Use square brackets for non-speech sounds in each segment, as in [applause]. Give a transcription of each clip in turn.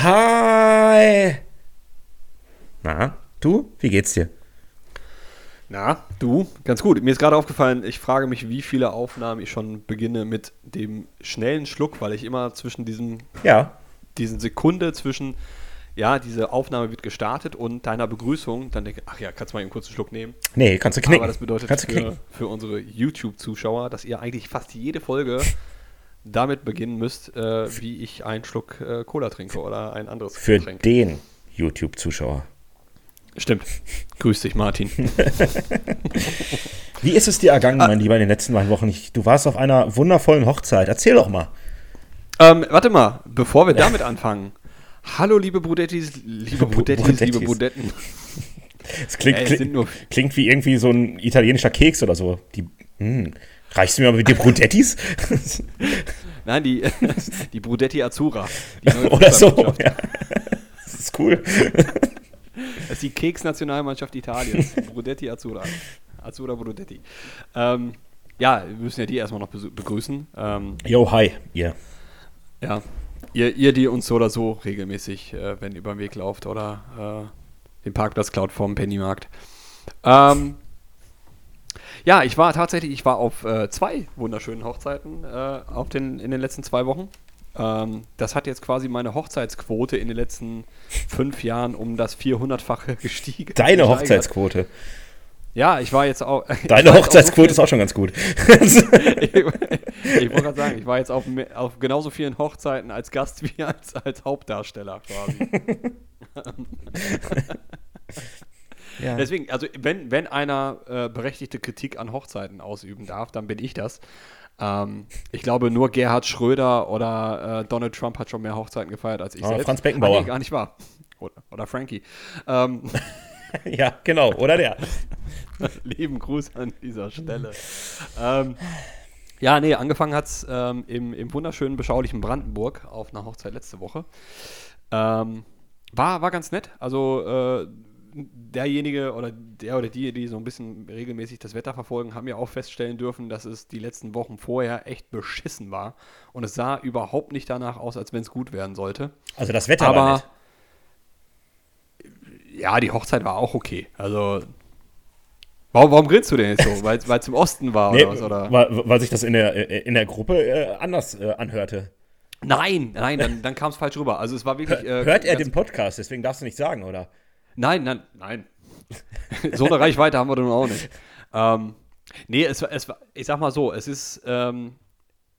Hi! Na, du? Wie geht's dir? Na, du? Ganz gut. Mir ist gerade aufgefallen, ich frage mich, wie viele Aufnahmen ich schon beginne mit dem schnellen Schluck, weil ich immer zwischen diesem, Ja. diesen Sekunde zwischen, ja, diese Aufnahme wird gestartet und deiner Begrüßung dann denke, ach ja, kannst du mal einen kurzen Schluck nehmen. Nee, kannst du knicken. Aber das bedeutet für, für unsere YouTube-Zuschauer, dass ihr eigentlich fast jede Folge [laughs] damit beginnen müsst, äh, wie ich einen Schluck äh, Cola trinke oder ein anderes Für Getränk. den YouTube-Zuschauer. Stimmt. Grüß dich, Martin. [laughs] Wie ist es dir ergangen, mein Lieber, in den letzten beiden Wochen? Ich, du warst auf einer wundervollen Hochzeit. Erzähl doch mal. Ähm, warte mal, bevor wir damit anfangen. Hallo, liebe Brudettis, liebe Brudettis, liebe Brudettis. Budetten. Es klingt, Ey, klingt, klingt wie irgendwie so ein italienischer Keks oder so. Die, hm, reichst du mir mal mit den Brudettis? [laughs] Nein, die, [laughs] die Brudetti Azzurra. Die neue [laughs] oder so. Ja. Das ist cool. Das ist die Keks-Nationalmannschaft Italiens. Brudetti Azzurra. Azzurra Brudetti. Ähm, ja, wir müssen ja die erstmal noch begrüßen. Ähm, Yo, hi, ihr. ja, ihr, ihr, die uns so oder so regelmäßig, äh, wenn ihr über den Weg lauft oder äh, den Parkplatz klaut vom Pennymarkt. Ähm, ja, ich war tatsächlich, ich war auf äh, zwei wunderschönen Hochzeiten äh, auf den, in den letzten zwei Wochen. Ähm, das hat jetzt quasi meine Hochzeitsquote in den letzten fünf Jahren um das 400-fache [laughs] gestiegen. Deine. Hochzeitsquote. Ja, ich war jetzt auch. Deine [laughs] Hochzeitsquote auf ist auch schon ganz gut. [laughs] ich ich wollte gerade sagen, ich war jetzt auf, auf genauso vielen Hochzeiten als Gast wie als, als Hauptdarsteller quasi. Ja. Deswegen, also wenn, wenn einer äh, berechtigte Kritik an Hochzeiten ausüben darf, dann bin ich das. Ähm, ich glaube, nur Gerhard Schröder oder äh, Donald Trump hat schon mehr Hochzeiten gefeiert als ich Ah, selbst. Franz Beckenbauer. Ah, nee, gar nicht wahr. Oder, oder Frankie. Ähm, [laughs] ja, genau. Oder der. [laughs] lieben Gruß an dieser Stelle. ähm, ja, nee, angefangen hat es ähm, im, im wunderschönen, beschaulichen Brandenburg auf einer Hochzeit letzte Woche. Ähm, war, war ganz nett. Also äh, derjenige oder der oder die, die so ein bisschen regelmäßig das Wetter verfolgen, haben ja auch feststellen dürfen, dass es die letzten Wochen vorher echt beschissen war. Und es sah überhaupt nicht danach aus, als wenn es gut werden sollte. Also das Wetter war Aber nett. ja, die Hochzeit war auch okay. Also warum, warum grinst du denn jetzt so? [laughs] Weil es im Osten war Nee, oder was? Oder? Weil, weil sich das in der, in der Gruppe äh, anders äh, anhörte. Nein, nein, dann, dann kam es falsch rüber. Also es war wirklich. äh, Hört er den Podcast, deswegen darfst du nicht sagen, oder? Nein, nein, nein. so eine Reichweite haben wir nun auch nicht. Ähm, nee, es, war- es war, ich sag mal so, es ist ähm,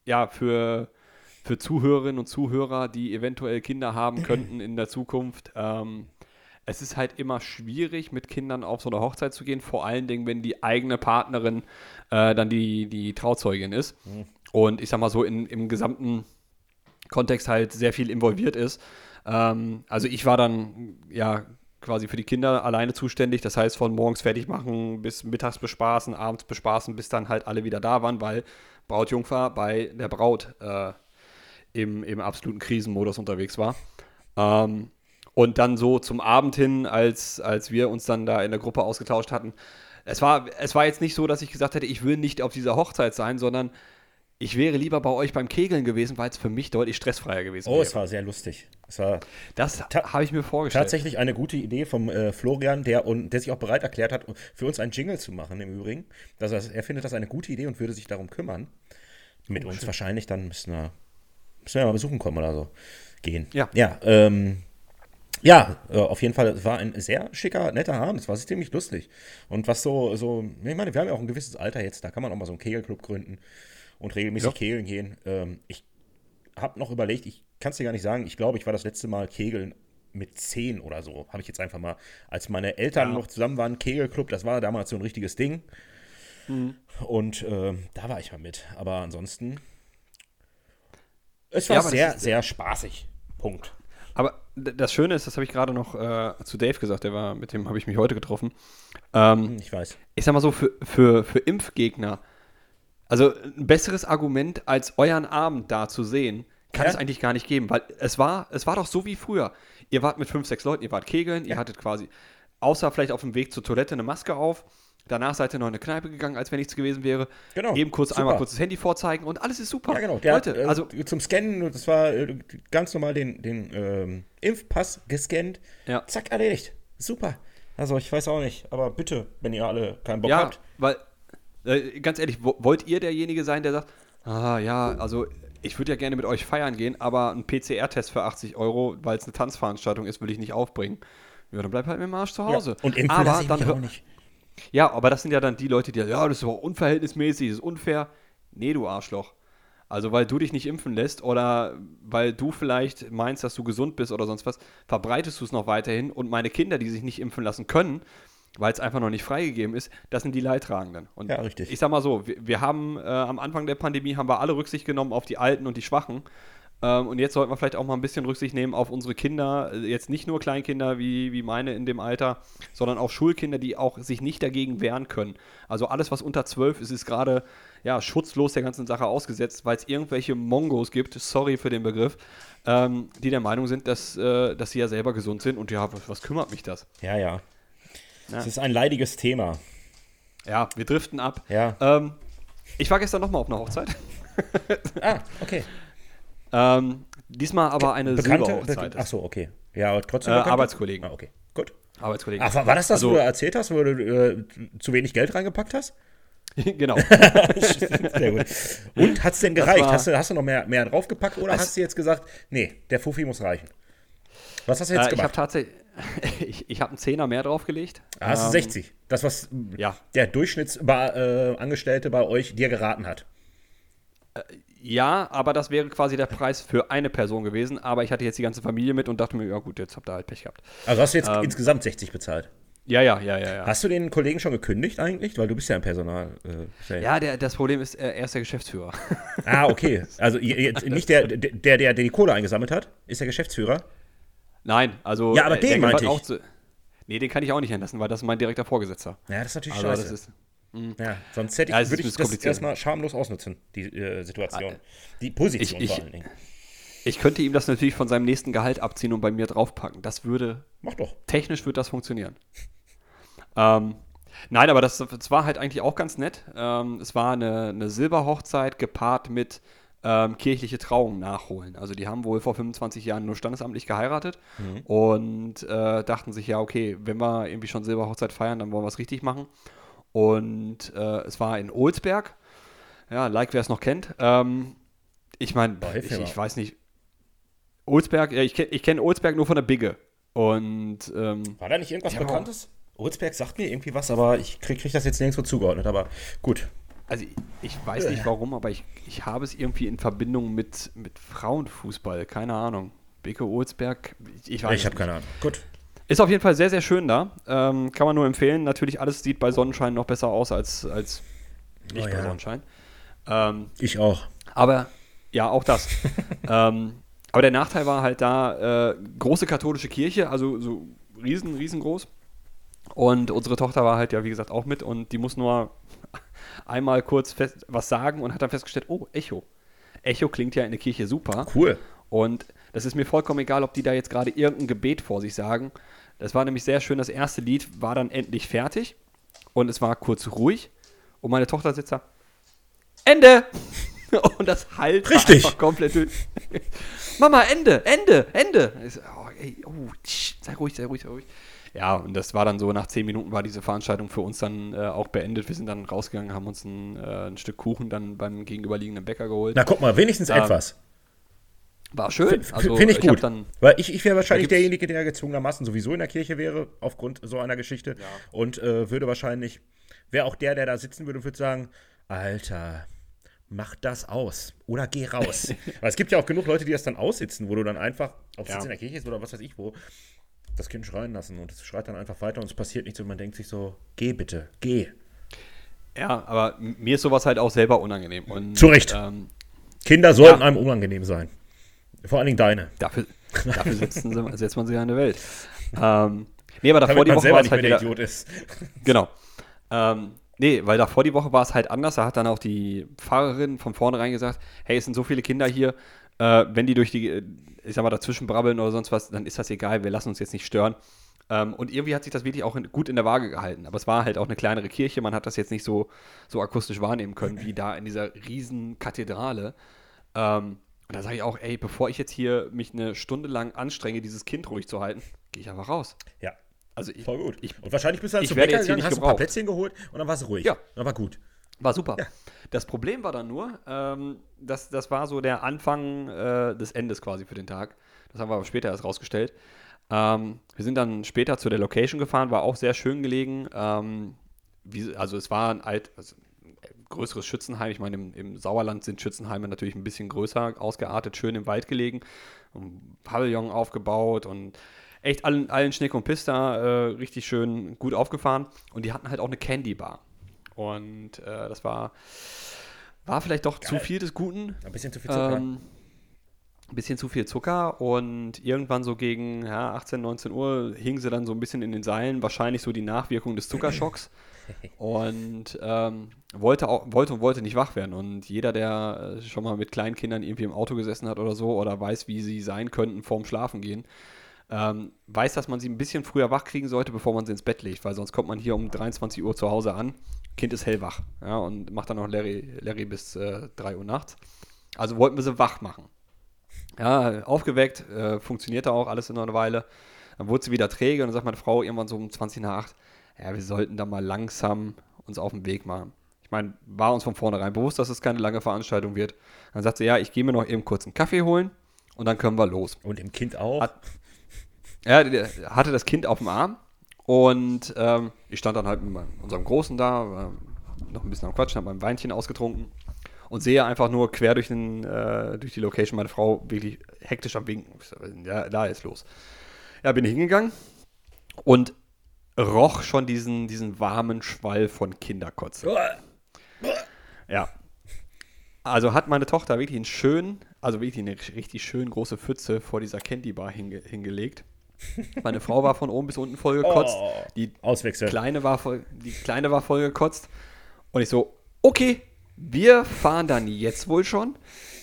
ja für, für Zuhörerinnen und Zuhörer, die eventuell Kinder haben [laughs] könnten in der Zukunft, ähm, es ist halt immer schwierig, mit Kindern auf so eine Hochzeit zu gehen, vor allen Dingen, wenn die eigene Partnerin äh, dann die, die Trauzeugin ist. Und ich sag mal so, in, im gesamten Kontext halt sehr viel involviert ist. Ähm, also ich war dann ja quasi für die Kinder alleine zuständig. Das heißt, von morgens fertig machen bis mittags bespaßen, abends bespaßen, bis dann halt alle wieder da waren, weil Brautjungfer bei der Braut äh, im, im absoluten Krisenmodus unterwegs war. Ähm, und dann so zum Abend hin, als, als wir uns dann da in der Gruppe ausgetauscht hatten, es war, es war jetzt nicht so, dass ich gesagt hätte, ich will nicht auf dieser Hochzeit sein, sondern ich wäre lieber bei euch beim Kegeln gewesen, weil es für mich deutlich stressfreier gewesen Oh, wäre. es war sehr lustig. Es war Das habe ich mir vorgestellt. tatsächlich eine gute Idee vom äh, Florian, der, und, der sich auch bereit erklärt hat, für uns einen Jingle zu machen im Übrigen. Das heißt, er findet das eine gute Idee und würde sich darum kümmern. Mit uns wahrscheinlich, dann müssen wir, müssen wir mal besuchen kommen oder so. Gehen. Ja. Ja, ähm, ja, äh, auf jeden Fall, es war ein sehr schicker, netter Abend. Es war ziemlich lustig. Und was so, so, ich meine, wir haben ja auch ein gewisses Alter jetzt, da kann man auch mal so einen Kegelclub gründen und regelmäßig Ja. kegeln gehen. Ähm, ich habe noch überlegt, ich kann es dir gar nicht sagen, ich glaube, ich war das letzte Mal kegeln mit 10 oder so. Habe ich jetzt einfach mal, als meine Eltern Ja. noch zusammen waren, Kegelclub, das war damals so ein richtiges Ding. Mhm. Und ähm, da war ich mal mit. Aber ansonsten, es war Ja, sehr, sehr spaßig. Punkt. Aber das Schöne ist, das habe ich gerade noch äh, zu Dave gesagt, der war, mit dem habe ich mich heute getroffen. Ähm, Hm, Ich weiß. ich sag mal so, für, für, für Impfgegner, also ein besseres Argument, als euren Abend da zu sehen, kann Ja. es eigentlich gar nicht geben, weil es war, es war doch so wie früher. Ihr wart mit fünf, sechs Leuten, ihr wart kegeln, ihr hattet quasi, außer vielleicht auf dem Weg zur Toilette eine Maske auf, Danach seid ihr noch in eine Kneipe gegangen, als wenn nichts gewesen wäre. Genau, Eben kurz super. einmal kurz das Handy vorzeigen und alles ist super. Ja, genau. Der Leute, hat, äh, also zum Scannen, das war äh, ganz normal den, den ähm, Impfpass gescannt. Ja. Zack, erledigt. Super. Also, ich weiß auch nicht, aber bitte, wenn ihr alle keinen Bock ja, habt. weil äh, ganz ehrlich, wo, wollt ihr derjenige sein, der sagt, ah ja, also ich würde ja gerne mit euch feiern gehen, aber ein PCR-Test für 80 Euro, weil es eine Tanzveranstaltung ist, will ich nicht aufbringen. Ja, dann bleib halt mit dem Arsch zu Hause. Ja. Und impfen aber dann auch nicht. Ja, aber das sind ja dann die Leute, die, ja, das ist aber unverhältnismäßig, das ist unfair. Nee, du Arschloch. Also, weil du dich nicht impfen lässt oder weil du vielleicht meinst, dass du gesund bist oder sonst was, verbreitest du es noch weiterhin und meine Kinder, die sich nicht impfen lassen können, weil es einfach noch nicht freigegeben ist, das sind die Leidtragenden. Und Ja, richtig. ich sag mal so, wir, wir haben äh, am Anfang der Pandemie haben wir alle Rücksicht genommen auf die Alten und die Schwachen. Ähm, und jetzt sollten wir vielleicht auch mal ein bisschen Rücksicht nehmen auf unsere Kinder, äh, jetzt nicht nur Kleinkinder wie, wie meine in dem Alter, sondern auch Schulkinder, die auch sich nicht dagegen wehren können. Also alles, was unter 12 ist, ist gerade ja, schutzlos der ganzen Sache ausgesetzt, weil es irgendwelche Mongos gibt, sorry für den Begriff, ähm, die der Meinung sind, dass, äh, dass sie ja selber gesund sind und ja, was kümmert mich das? Ja, ja. Das ist ein leidiges Thema. Ja, wir driften ab. Ja. Ähm, ich war gestern nochmal auf einer Hochzeit. [laughs] Ah, okay. Ähm, diesmal aber eine Bekannte? Silberhochzeit. Ach so, okay. Ja, aber trotzdem. Äh? Arbeitskollegen. Ah, okay. Gut. Arbeitskollegen. Ach, war, das das, Also- wo du erzählt hast, wo du äh, zu wenig Geld reingepackt hast? [laughs] [laughs] genau. Sehr gut. Und hat es denn gereicht? war- Hast du, hast du noch mehr, mehr draufgepackt oder Es- hast du jetzt gesagt, nee, der Fuffi muss reichen? Was hast du jetzt äh, ich habe gemacht? tatsächlich, [laughs] ich, ich habe einen Zehner mehr draufgelegt. Ah, hast du Ähm, 60. Das, was Ja. der Durchschnittsangestellte äh, bei euch dir geraten hat. Ja, aber das wäre quasi der Preis für eine Person gewesen. Aber ich hatte jetzt die ganze Familie mit und dachte mir, ja gut, jetzt habt ihr halt Pech gehabt. Also hast du jetzt Ähm. insgesamt 60 bezahlt. Ja, ja, ja, ja, ja. Hast du den Kollegen schon gekündigt eigentlich? Weil du bist ja im Personal. Äh, Ja, der, das Problem ist, äh, er ist der Geschäftsführer. Ah, okay. [laughs] Also nicht der, der, der, der die Kohle eingesammelt hat, ist der Geschäftsführer. Nein, also. Ja, aber äh, den meinte ich. auch zu. Nee, den kann ich auch nicht entlassen, weil das ist mein direkter Vorgesetzter. Ja, das ist natürlich Also, scheiße. ist. ja, sonst hätte ich, Ja, würde ich das erstmal schamlos ausnutzen, die äh, Situation. Die Position Ich- ich- vor allen Dingen. Ich könnte ihm das natürlich von seinem nächsten Gehalt abziehen und bei mir draufpacken. Das würde Mach doch. technisch wird das funktionieren. ähm, nein, aber das, das war halt eigentlich auch ganz nett. Ähm, es war eine, eine Silberhochzeit gepaart mit ähm, kirchliche Trauung nachholen. Also die haben wohl vor 25 Jahren nur standesamtlich geheiratet und äh, dachten sich, ja, okay, wenn wir irgendwie schon Silberhochzeit feiern, dann wollen wir es richtig machen. Und äh, es war in Olsberg. Ja, like wer es noch kennt. Ähm, ich meine, ich, ich weiß nicht. Olsberg, ja, ich kenne ich kenn Olsberg nur von der Bigge. Und ähm, War da nicht irgendwas Bekanntes? Olsberg sagt mir irgendwie was, aber ich krieg, krieg das jetzt nirgendwo zugeordnet. Aber gut. Also ich, weiß nicht warum, aber ich, ich habe es irgendwie in Verbindung mit, mit Frauenfußball. Keine Ahnung. Bicke Olsberg, ich, ich weiß ich habe keine Ahnung. Gut. Ist auf jeden Fall sehr, sehr schön da. Ähm, kann man nur empfehlen. Natürlich, alles sieht bei Sonnenschein noch besser aus als, als nicht Oh bei ja. Sonnenschein. Ähm, Ich auch. aber ja, auch das. [laughs] ähm, aber der Nachteil war halt da, äh, große katholische Kirche, also so riesen, riesengroß. Und unsere Tochter war halt ja, wie gesagt, auch mit und die muss nur einmal kurz fest, was sagen und hat dann festgestellt, oh, Echo. Echo klingt ja in der Kirche super. Cool. Und das ist mir vollkommen egal, ob die da jetzt gerade irgendein Gebet vor sich sagen. Das war nämlich sehr schön. Das erste Lied war dann endlich fertig und es war kurz ruhig. Und meine Tochter sitzt da. Ende! [laughs] Und das halt Richtig. einfach komplett durch. Mama, Ende, Ende, Ende. So, oh, ey, oh, tsch, sei ruhig, sei ruhig, sei ruhig. Ja, und das war dann so, nach zehn Minuten war diese Veranstaltung für uns dann äh, auch beendet. Wir sind dann rausgegangen, haben uns ein, äh, ein Stück Kuchen dann beim gegenüberliegenden Bäcker geholt. Na, guck mal, wenigstens Ähm, etwas. War schön. Also, Finde ich gut. dann, Weil ich, ich wäre wahrscheinlich derjenige, der gezwungenermaßen sowieso in der Kirche wäre, aufgrund so einer Geschichte. Und äh, würde wahrscheinlich, wäre auch der, der da sitzen würde und würde sagen, Alter, mach das aus. Oder geh raus. [laughs] Weil es gibt ja auch genug Leute, die das dann aussitzen, wo du dann einfach, ob es Ja. jetzt in der Kirche ist oder was weiß ich wo, das Kind schreien lassen. Und es schreit dann einfach weiter und es passiert nichts und man denkt sich so, geh bitte, geh. Ja, aber mir ist sowas halt auch selber unangenehm. Und, Zu Recht. Ähm, Kinder sollten Ja. einem unangenehm sein. Vor allen Dingen deine. dafür [laughs] dafür setzen sie, setzt man sich ja in der Welt. Ähm, nee, aber davor Damit die Woche war es halt wieder, Idiot ist. [laughs] Genau. Ähm, nee, weil davor die Woche war es halt anders. Da hat dann auch die Pfarrerin von vornherein gesagt, hey, es sind so viele Kinder hier, äh, wenn die durch die, äh, ich sag mal, dazwischen brabbeln oder sonst was, dann ist das egal, wir lassen uns jetzt nicht stören. Ähm, und irgendwie hat sich das wirklich auch in, gut in der Waage gehalten. Aber es war halt auch eine kleinere Kirche. Man hat das jetzt nicht so, so akustisch wahrnehmen können, wie da in dieser riesen Kathedrale. Ähm, und da sage ich auch, ey, bevor ich jetzt hier mich eine Stunde lang anstrenge, dieses Kind ruhig zu halten, gehe ich einfach raus. Ja. Also ich, Voll gut. Ich, und wahrscheinlich bist du dann ich zum Bäcker gegangen, hast ein paar. Plätzchen geholt und dann war es ruhig. Ja. Dann war gut. War super. Ja. Das Problem war dann nur, ähm, das, das war so der Anfang äh, des Endes quasi für den Tag. Das haben wir aber später erst rausgestellt. Ähm, wir sind dann später zu der Location gefahren, war auch sehr schön gelegen. Ähm, wie, also es war ein alt, also ein größeres Schützenheim. Ich meine, im, im Sauerland sind Schützenheime natürlich ein bisschen größer ausgeartet, schön im Wald gelegen. Ein Pavillon aufgebaut und echt allen, allen Schnick und Pista äh, richtig schön gut aufgefahren. Und die hatten halt auch eine Candy Bar. Und äh, das war, war vielleicht doch zu Geil. viel des Guten. Ein bisschen zu viel Zucker. Ähm, ein bisschen zu viel Zucker und irgendwann so gegen ja, 18, 19 Uhr hing sie dann so ein bisschen in den Seilen, wahrscheinlich so die Nachwirkung des Zuckerschocks [laughs] und ähm, wollte, auch, wollte und wollte nicht wach werden. Und jeder, der äh, schon mal mit kleinen Kindern irgendwie im Auto gesessen hat oder so oder weiß, wie sie sein könnten vorm Schlafen gehen, ähm, weiß, dass man sie ein bisschen früher wach kriegen sollte, bevor man sie ins Bett legt, weil sonst kommt man hier um 23 Uhr zu Hause an, Kind ist hellwach ja, und macht dann noch Larry, Larry bis äh, 3 Uhr nachts. Also wollten wir sie wach machen. Ja, aufgeweckt, äh, funktionierte auch alles in einer Weile. Dann wurde sie wieder träge und dann sagt meine Frau irgendwann so um 20 nach 8, ja, wir sollten da mal langsam uns auf den Weg machen. Ich meine, war uns von vornherein bewusst, dass es keine lange Veranstaltung wird. Dann sagt sie, ja, ich gehe mir noch eben kurz einen Kaffee holen und dann können wir los. Und im Kind auch. Hat- Er der hatte das Kind auf dem Arm und ähm, ich stand dann halt mit unserem Großen da, war noch ein bisschen am Quatschen, habe mein Weinchen ausgetrunken und sehe einfach nur quer durch, den, äh, durch die Location meine Frau wirklich hektisch am Winken. Ja, da ist los. Ja, bin ich hingegangen und roch schon diesen, diesen warmen Schwall von Kinderkotze. Ja. Also hat meine Tochter wirklich einen schönen, also wirklich eine richtig schön große Pfütze vor dieser Candy Bar hinge hingelegt. Meine Frau war von oben bis unten voll gekotzt. Oh. Die. Kleine war voll, die Kleine war voll gekotzt. Und ich so, okay, wir fahren dann jetzt wohl schon.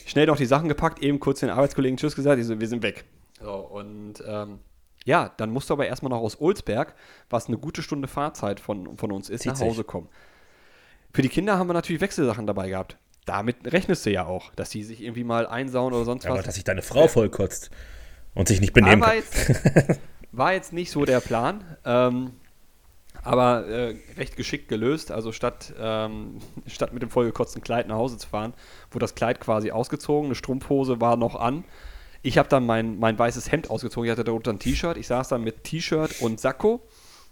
Schnell noch die Sachen gepackt, eben kurz den Arbeitskollegen Tschüss gesagt, ich so, wir sind weg. So, und ähm, ja, dann musst du aber erstmal noch aus Olsberg, was eine gute Stunde Fahrzeit von, von uns ist, Zieht nach sich. Hause kommen. Für die Kinder haben wir natürlich Wechselsachen dabei gehabt. Damit rechnest du ja auch, dass die sich irgendwie mal einsauen oder sonst Aber was. dass sich deine Frau vollkotzt und sich nicht benehmen war, kann. jetzt, war jetzt nicht so der Plan, ähm, aber äh, recht geschickt gelöst. Also statt, ähm, [laughs] statt mit dem vollgekotzten Kleid nach Hause zu fahren, wurde das Kleid quasi ausgezogen, eine Strumpfhose war noch an. Ich habe dann mein, mein weißes Hemd ausgezogen, ich hatte darunter ein T-Shirt. Ich saß dann mit T-Shirt und Sakko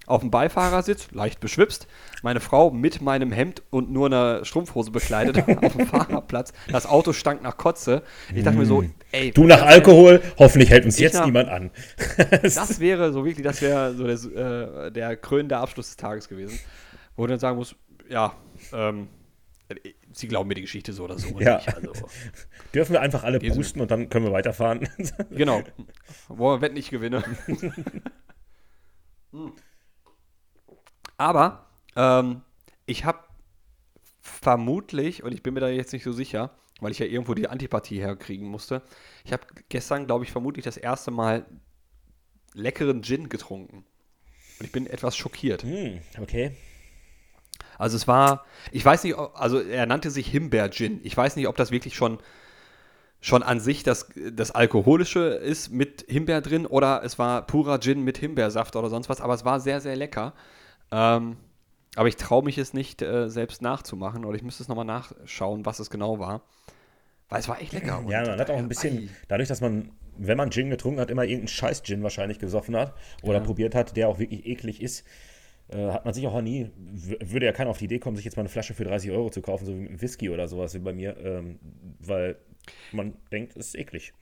auf dem Beifahrersitz, leicht beschwipst. Meine Frau mit meinem Hemd und nur einer Strumpfhose bekleidet [laughs] auf dem Fahrerplatz. Das Auto stank nach Kotze. Ich dachte mir so, ey. Du nach Alkohol, hoffentlich hält uns jetzt nach- niemand an. [laughs] Das [laughs] wäre so wirklich, das wäre so der, äh, der krönende Abschluss des Tages gewesen. Wo du dann sagen musst, ja, ähm, äh, sie glauben mir die Geschichte so oder so Ja. nicht. Also, Dürfen wir einfach alle pusten und dann können wir weiterfahren. genau. Wollen wir wetten, ich gewinne. Hm. Aber ähm, ich habe vermutlich, und ich bin mir da jetzt nicht so sicher, weil ich ja irgendwo die Antipathie herkriegen musste, ich habe gestern, glaube ich, vermutlich das erste Mal leckeren Gin getrunken. Und ich bin etwas schockiert. hm, okay. Also es war, ich weiß nicht, also er nannte sich Himbeer-Gin. Ich weiß nicht, ob das wirklich schon, schon an sich das, das Alkoholische ist mit Himbeer drin oder es war purer Gin mit Himbeersaft oder sonst was, aber es war sehr, sehr lecker. Ähm, aber ich traue mich es nicht äh, selbst nachzumachen oder ich müsste es nochmal nachschauen, was es genau war. Weil es war echt lecker. Ja, man hat auch ein bisschen, dadurch, dass man, wenn man Gin getrunken hat, immer irgendeinen Scheiß-Gin wahrscheinlich gesoffen hat oder probiert hat, der auch wirklich eklig ist, äh, hat man sich auch nie, würde ja keiner auf die Idee kommen, sich jetzt mal eine Flasche für 30 Euro zu kaufen, so wie Whisky oder sowas wie bei mir, ähm, weil man denkt, es ist eklig.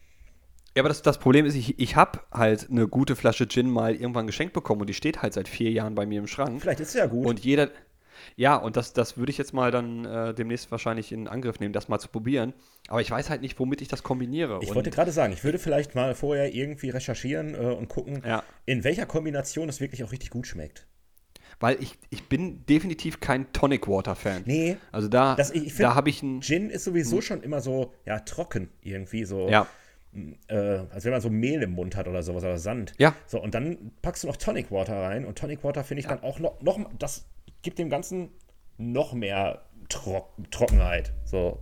Ja, aber das, das Problem ist, ich, ich habe halt eine gute Flasche Gin mal irgendwann geschenkt bekommen und die steht halt seit vier Jahren bei mir im Schrank. Vielleicht ist es ja gut. Und jeder, ja, und das, das würde ich jetzt mal dann äh, demnächst wahrscheinlich in Angriff nehmen, das mal zu probieren. Aber ich weiß halt nicht, womit ich das kombiniere. ich und, wollte gerade sagen, ich würde vielleicht mal vorher irgendwie recherchieren äh, und gucken, Ja. in welcher Kombination es wirklich auch richtig gut schmeckt. weil ich, ich bin definitiv kein Tonic Water Fan. Nee, Also da, das, ich, ich da habe ich ein, Gin ist sowieso schon immer so, ja, trocken irgendwie so. ja, äh, als wenn man so Mehl im Mund hat oder sowas, oder Sand. Ja. So, und dann packst du noch Tonic Water rein und Tonic Water finde ich dann auch noch, noch, das gibt dem Ganzen noch mehr Trock Trockenheit. So.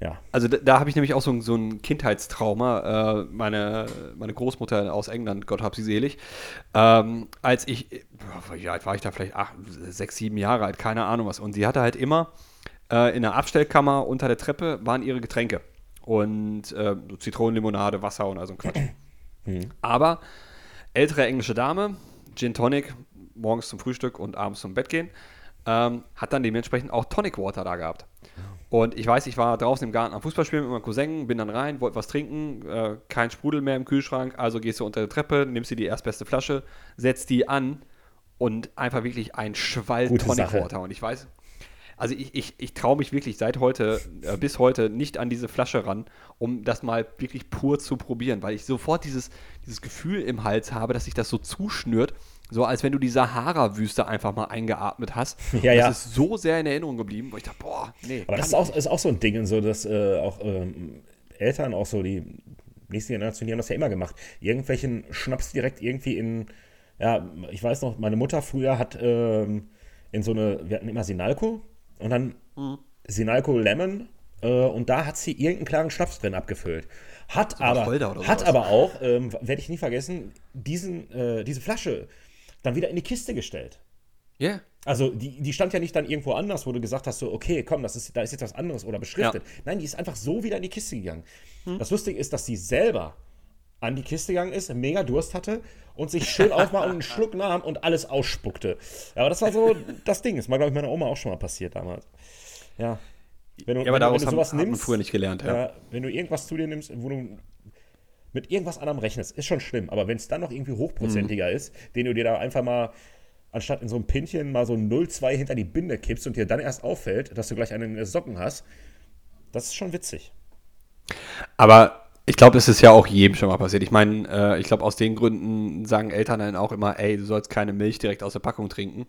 Ja. Also da, da habe ich nämlich auch so, so ein Kindheitstrauma. Äh, meine, meine Großmutter aus England, Gott hab sie selig, ähm, als ich, wie alt war ich da, vielleicht acht, sechs, sieben Jahre alt, keine Ahnung was. Und sie hatte halt immer äh, in der Abstellkammer unter der Treppe waren ihre Getränke. Und äh, so Zitronenlimonade, Wasser und also ein Quatsch. [clears throat] Hm. Aber ältere englische Dame, Gin Tonic, morgens zum Frühstück und abends zum Bett gehen, ähm, hat dann dementsprechend auch Tonic Water da gehabt. Und ich weiß, ich war draußen im Garten am Fußballspielen mit meinem Cousin, bin dann rein, wollte was trinken, äh, kein Sprudel mehr im Kühlschrank, also gehst du unter die Treppe, nimmst dir die erstbeste Flasche, setzt die an und einfach wirklich ein Schwall Gute Tonic Sache. Water. Und ich weiß, also ich, ich, ich traue mich wirklich seit heute, äh, bis heute nicht an diese Flasche ran, um das mal wirklich pur zu probieren, weil ich sofort dieses, dieses Gefühl im Hals habe, dass sich das so zuschnürt, so als wenn du die Sahara-Wüste einfach mal eingeatmet hast. [laughs] Ja, ja. Das ist so sehr in Erinnerung geblieben, wo ich dachte, boah, nee. Aber das ist auch, ist auch so ein Ding, so dass äh, auch ähm, Eltern, auch so die nächste Generation, die haben das ja immer gemacht. Irgendwelchen Schnaps direkt irgendwie in, ja, ich weiß noch, meine Mutter früher hat ähm, in so eine, wir hatten immer Sinalco und dann Sinalco Lemon äh, und da hat sie irgendeinen klaren Schnaps drin abgefüllt. Hat aber, Wacholder oder hat sowas. aber auch, ähm, werde ich nie vergessen, diesen, äh, diese Flasche dann wieder in die Kiste gestellt. Ja. Also die, die stand ja nicht dann irgendwo anders, wo du gesagt hast, so, okay, komm, das ist, da ist jetzt was anderes oder beschriftet. Nein, die ist einfach so wieder in die Kiste gegangen. Das Lustige ist, dass sie selber an die Kiste gegangen ist, mega Durst hatte und sich schön [laughs] aufmacht und einen Schluck nahm und alles ausspuckte. Aber das war so [laughs] das Ding. Das war, glaube ich, meiner Oma auch schon mal passiert damals. Ja. Wenn du, Ja, aber wenn, du- wenn daraus du haben, sowas hat man nimmst, früher nicht gelernt. Ja. ja, wenn du irgendwas zu dir nimmst, wo du mit irgendwas anderem rechnest, ist schon schlimm. Aber wenn es dann noch irgendwie hochprozentiger Mhm. ist, den du dir da einfach mal, anstatt in so einem Pinchen mal so ein 0,2 hinter die Binde kippst und dir dann erst auffällt, dass du gleich einen Socken hast, das ist schon witzig. Aber ich glaube, das ist ja auch jedem schon mal passiert. Ich meine, äh, ich glaube, aus den Gründen sagen Eltern dann auch immer, ey, du sollst keine Milch direkt aus der Packung trinken.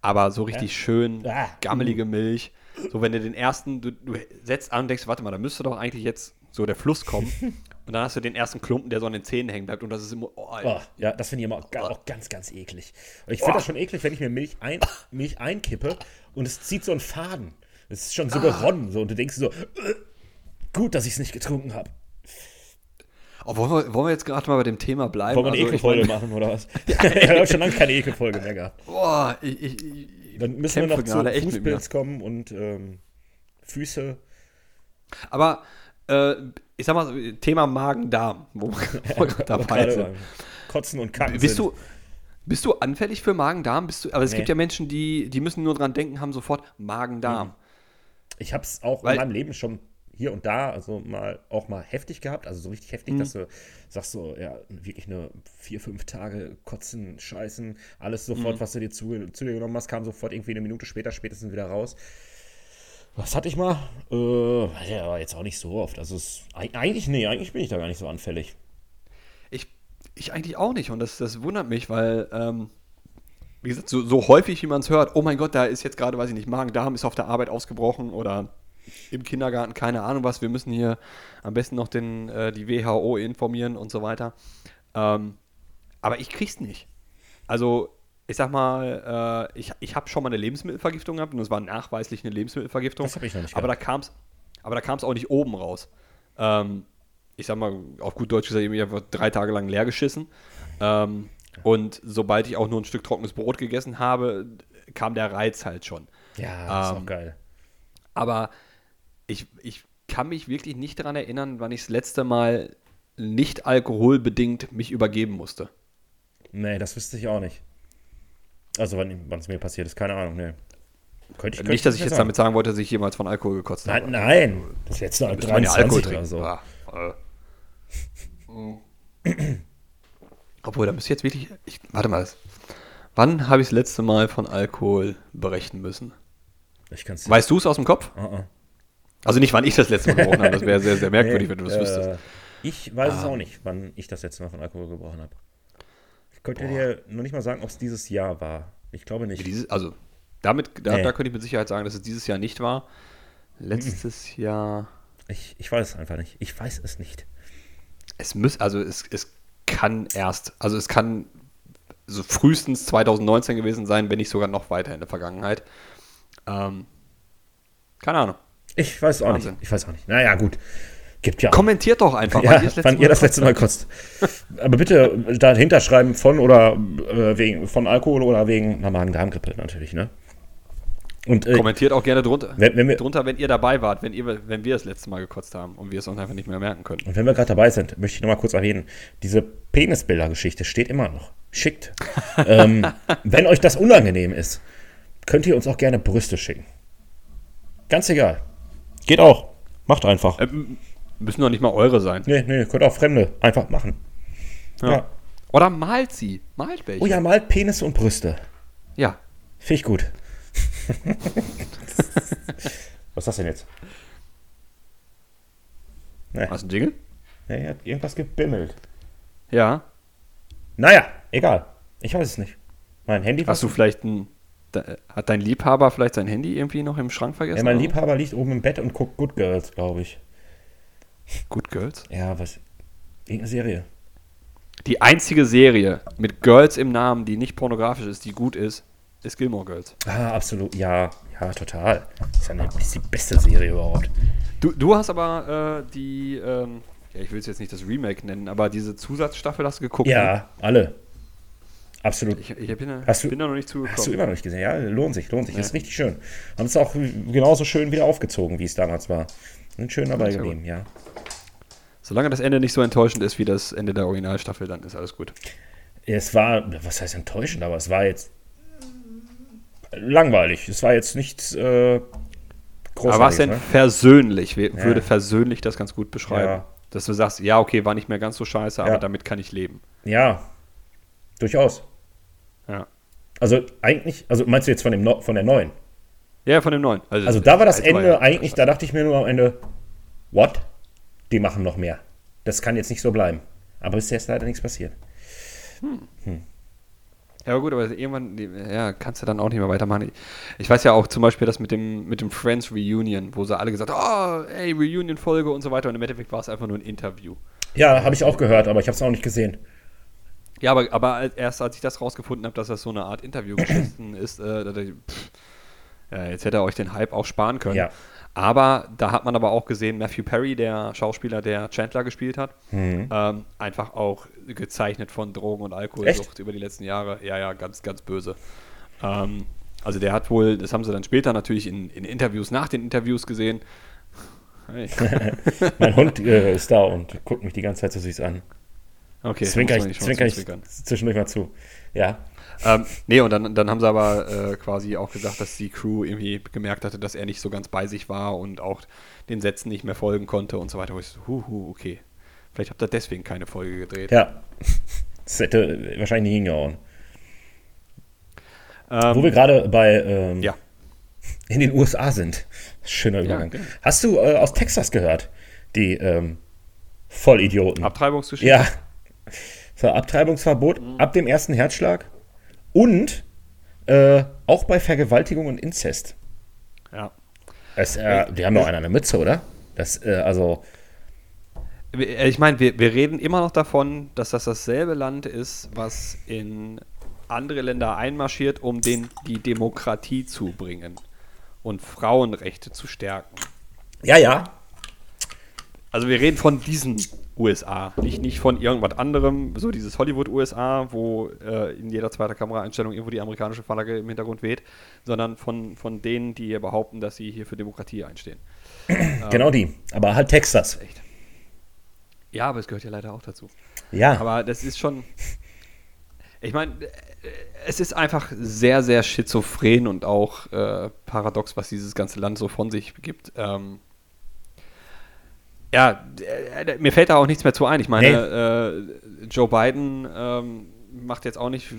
Aber so richtig schön Ah. gammelige Milch. So, wenn du den ersten, du, du setzt an und denkst, warte mal, da müsste doch eigentlich jetzt so der Fluss kommen. [laughs] und dann hast du den ersten Klumpen, der so an den Zähnen hängen bleibt. Und das ist immer, oh, Oh, ja, das finde ich immer auch, ga- auch ganz, ganz eklig. Und ich finde das schon eklig, wenn ich mir Milch, ein, [laughs] Milch einkippe und es zieht so einen Faden. Es ist schon Ah. so geronnen. So, und du denkst so, äh, gut, dass ich es nicht getrunken habe. Oh, wollen, wir, wollen wir jetzt gerade mal bei dem Thema bleiben? Wollen wir eine Also, Ekelfolge machen oder was? [laughs] ich habe schon lange keine Ekelfolge mehr gehabt. Boah, ich, ich, ich Dann müssen wir noch zu. Fußpilz kommen und ähm, Füße. Aber äh, ich sag mal, Thema Magen-Darm, wo wir [laughs] gerade dabei sind. Kotzen und Kacken Bist sind. du, bist du anfällig für Magen-Darm? Bist du, aber es Nee. gibt ja Menschen, die, die müssen nur dran denken, haben sofort Magen-Darm. Ich habe es auch Weil- in meinem Leben schon hier und da, also mal auch mal heftig gehabt, also so richtig Mhm. heftig, dass du sagst so, ja, wirklich eine vier, fünf Tage kotzen, scheißen, alles Mhm. sofort, was du dir zu, zu dir genommen hast, kam sofort irgendwie eine Minute später spätestens wieder raus. Was hatte ich mal? Äh, ja, aber jetzt auch nicht so oft. Also es, eig- eigentlich, nee, eigentlich bin ich da gar nicht so anfällig. Ich, ich eigentlich auch nicht und das, das wundert mich, weil, ähm, wie gesagt, so, so häufig, wie man es hört, oh mein Gott, da ist jetzt gerade, weiß ich nicht, Magen-Darm ist auf der Arbeit ausgebrochen oder im Kindergarten, keine Ahnung was, wir müssen hier am besten noch den, äh, die WHO informieren und so weiter. Ähm, aber ich krieg's nicht. Also, ich sag mal, äh, ich, ich habe schon mal eine Lebensmittelvergiftung gehabt und es war nachweislich eine Lebensmittelvergiftung. Das hab ich noch nicht Aber da kam's, aber da kam es auch nicht oben raus. Ähm, ich sag mal, auf gut Deutsch gesagt, ich habe drei Tage lang leer geschissen. Ähm, und sobald ich auch nur ein Stück trockenes Brot gegessen habe, kam der Reiz halt schon. Ja, das ist Ähm, auch geil. Aber ich, ich kann mich wirklich nicht daran erinnern, wann ich das letzte Mal nicht alkoholbedingt mich übergeben musste. Nee, das wüsste ich auch nicht. Also wann es mir passiert ist, keine Ahnung, nee. Könnte ich, nicht, dass ich könnte jetzt damit sagen wollte, dass ich jemals von Alkohol gekotzt habe. Nein, nein, das ist jetzt noch Müsste man ja 23 oder so. Ah, äh. Obwohl, da müsste ich jetzt wirklich. Ich, warte mal. Wann habe ich das letzte Mal von Alkohol berechnen müssen? Ich kann's Weißt du es aus dem Kopf? Uh -uh. Also nicht, wann ich das letzte Mal gebrochen habe. Das wäre sehr, sehr [laughs] merkwürdig, wenn du das äh, wüsstest. Ich weiß es Ah. auch nicht, wann ich das letzte Mal von Alkohol gebrochen habe. Ich könnte dir noch nicht mal sagen, ob es dieses Jahr war. Ich glaube nicht. Dieses, also, damit, da, Nee. da könnte ich mit Sicherheit sagen, dass es dieses Jahr nicht war. Letztes Jahr. Ich, ich weiß es einfach nicht. Ich weiß es nicht. es muss, also es, es kann erst, also es kann so frühestens 2019 gewesen sein, wenn nicht sogar noch weiter in der Vergangenheit. Ähm, keine Ahnung. Ich weiß auch Wahnsinn. nicht. Ich weiß auch nicht. Naja, gut. Gibt ja. Kommentiert doch einfach, ja, das wann ihr das letzte Mal kotzt. Aber bitte dahinter schreiben von oder äh, wegen von Alkohol oder wegen einer Magen-Darm-Grippe natürlich, ne? Und äh, Kommentiert auch gerne drunter, Wenn- wenn wir- drunter, wenn ihr dabei wart, wenn, ihr, wenn wir das letzte Mal gekotzt haben und wir es uns einfach nicht mehr merken können. Und wenn wir gerade dabei sind, möchte ich noch mal kurz erwähnen, diese Penisbilder-Geschichte steht immer noch. Schickt. [laughs] ähm, wenn euch das unangenehm ist, könnt ihr uns auch gerne Brüste schicken. Ganz egal. Geht auch. Macht einfach. Ähm, müssen doch nicht mal eure sein. Nee, nee, könnt auch Fremde einfach machen. Ja. Oder malt sie. Malt welche. Oh ja, malt Penisse und Brüste. ja. Finde ich gut. [laughs] Was ist das denn jetzt? Nee, Hast du einen Jingle? nee, hat irgendwas gebimmelt. Ja. Naja, egal. Ich weiß es nicht. Mein Handy Hast du vielleicht ein. Da, hat dein Liebhaber vielleicht sein Handy irgendwie noch im Schrank vergessen? Ja, mein oder? Liebhaber liegt oben im Bett und guckt Good Girls, glaube ich. Good Girls. Ja, was? Irgendeine Serie. Die einzige Serie mit Girls im Namen, die nicht pornografisch ist, die gut ist, ist Gilmore Girls. Ah, absolut. Ja, ja, total. Ist, eine, ist die beste Serie überhaupt. Du, du hast aber äh, die, ähm, ja, ich will es jetzt nicht das Remake nennen, aber diese Zusatzstaffel hast du geguckt. ne? Ja, alle. Absolut. Ich, ich bin, da- Hast du- bin da noch nicht zugekommen. Hast du immer noch nicht gesehen? Ja, lohnt sich, lohnt sich. Ja. Ist richtig schön. Haben es auch genauso schön wieder aufgezogen, wie es damals war. Sind schön dabei geblieben, ja. Solange das Ende nicht so enttäuschend ist wie das Ende der Originalstaffel, dann ist alles gut. Es war, was heißt enttäuschend, aber es war jetzt langweilig. Es war jetzt nichts äh, großartiges. aber was denn ne? versöhnlich? Ja. Würde versöhnlich das ganz gut beschreiben. Ja. Dass du sagst, ja, okay, war nicht mehr ganz so scheiße, aber Ja. damit kann ich leben. Ja, durchaus. Ja. Also eigentlich, also meinst du jetzt von, dem no von der neuen? Ja, von dem neuen. Also da war das Ende ja- eigentlich, da dachte ich mir nur am Ende, what? Die machen noch mehr. Das kann jetzt nicht so bleiben. Aber bisher ist leider nichts passiert. Ja, aber gut, aber irgendwann, ja, kannst du dann auch nicht mehr weitermachen. Ich- Ich weiß ja auch zum Beispiel das mit dem, mit dem Friends Reunion, wo sie alle gesagt haben, oh, ey, Reunion-Folge und so weiter. Und im Endeffekt war es einfach nur ein Interview. Ja, habe ich auch gehört, aber ich habe es auch nicht gesehen. Ja, aber, aber erst als ich das rausgefunden habe, dass das so eine Art Interview-Geschichten [clears throat] ist, äh, ich, pff, ja, jetzt hätte er euch den Hype auch sparen können. Ja. Aber da hat man aber auch gesehen, Matthew Perry, der Schauspieler, der Chandler gespielt hat, Mhm. ähm, einfach auch gezeichnet von Drogen- und Alkoholsucht über die letzten Jahre. Ja, ja, ganz, ganz böse. Ähm, also der hat wohl, das haben sie dann später natürlich in, in Interviews, nach den Interviews gesehen. Hey. [laughs] Mein Hund äh, ist da und guckt mich die ganze Zeit so süß an. Okay, Zwinker ich, zwinker ich zwischendurch mal zu. Ja. Ähm, nee, und dann, dann haben sie aber äh, quasi auch gesagt, dass die Crew irgendwie gemerkt hatte, dass er nicht so ganz bei sich war und auch den Sätzen nicht mehr folgen konnte und so weiter. Wo ich so, huhu, okay. Vielleicht habt ihr deswegen keine Folge gedreht. Ja. Das hätte wahrscheinlich nicht hingehauen. Ähm, Wo wir gerade bei ähm, ja. in den USA sind. Schöner Übergang. gerne. Hast du äh, aus Texas gehört? Die ähm, Vollidioten. Abtreibungsgeschichte. Ja. So, Abtreibungsverbot ab dem ersten Herzschlag und äh, auch bei Vergewaltigung und Inzest. ja. Es, äh, die haben doch einer eine Mütze, oder? Das, äh, also, äh, Ich meine, wir, wir reden immer noch davon, dass das dasselbe Land ist, was in andere Länder einmarschiert, um den, die Demokratie zu bringen und Frauenrechte zu stärken. ja, ja. Also wir reden von diesen USA, nicht, nicht von irgendwas anderem, so dieses Hollywood-USA, wo äh, in jeder zweiten Kameraeinstellung irgendwo die amerikanische Flagge im Hintergrund weht, sondern von, von denen, die behaupten, dass sie hier für Demokratie einstehen. [clears throat] Genau die. Aber halt Texas. Echt. Ja, aber es gehört ja leider auch dazu. Ja. Aber das ist schon. Ich meine, äh, es ist einfach sehr, sehr schizophren und auch äh, paradox, was dieses ganze Land so von sich gibt. Ähm, ja, äh, mir fällt da auch nichts mehr zu ein. Ich meine, äh, Joe Biden ähm, macht jetzt auch nicht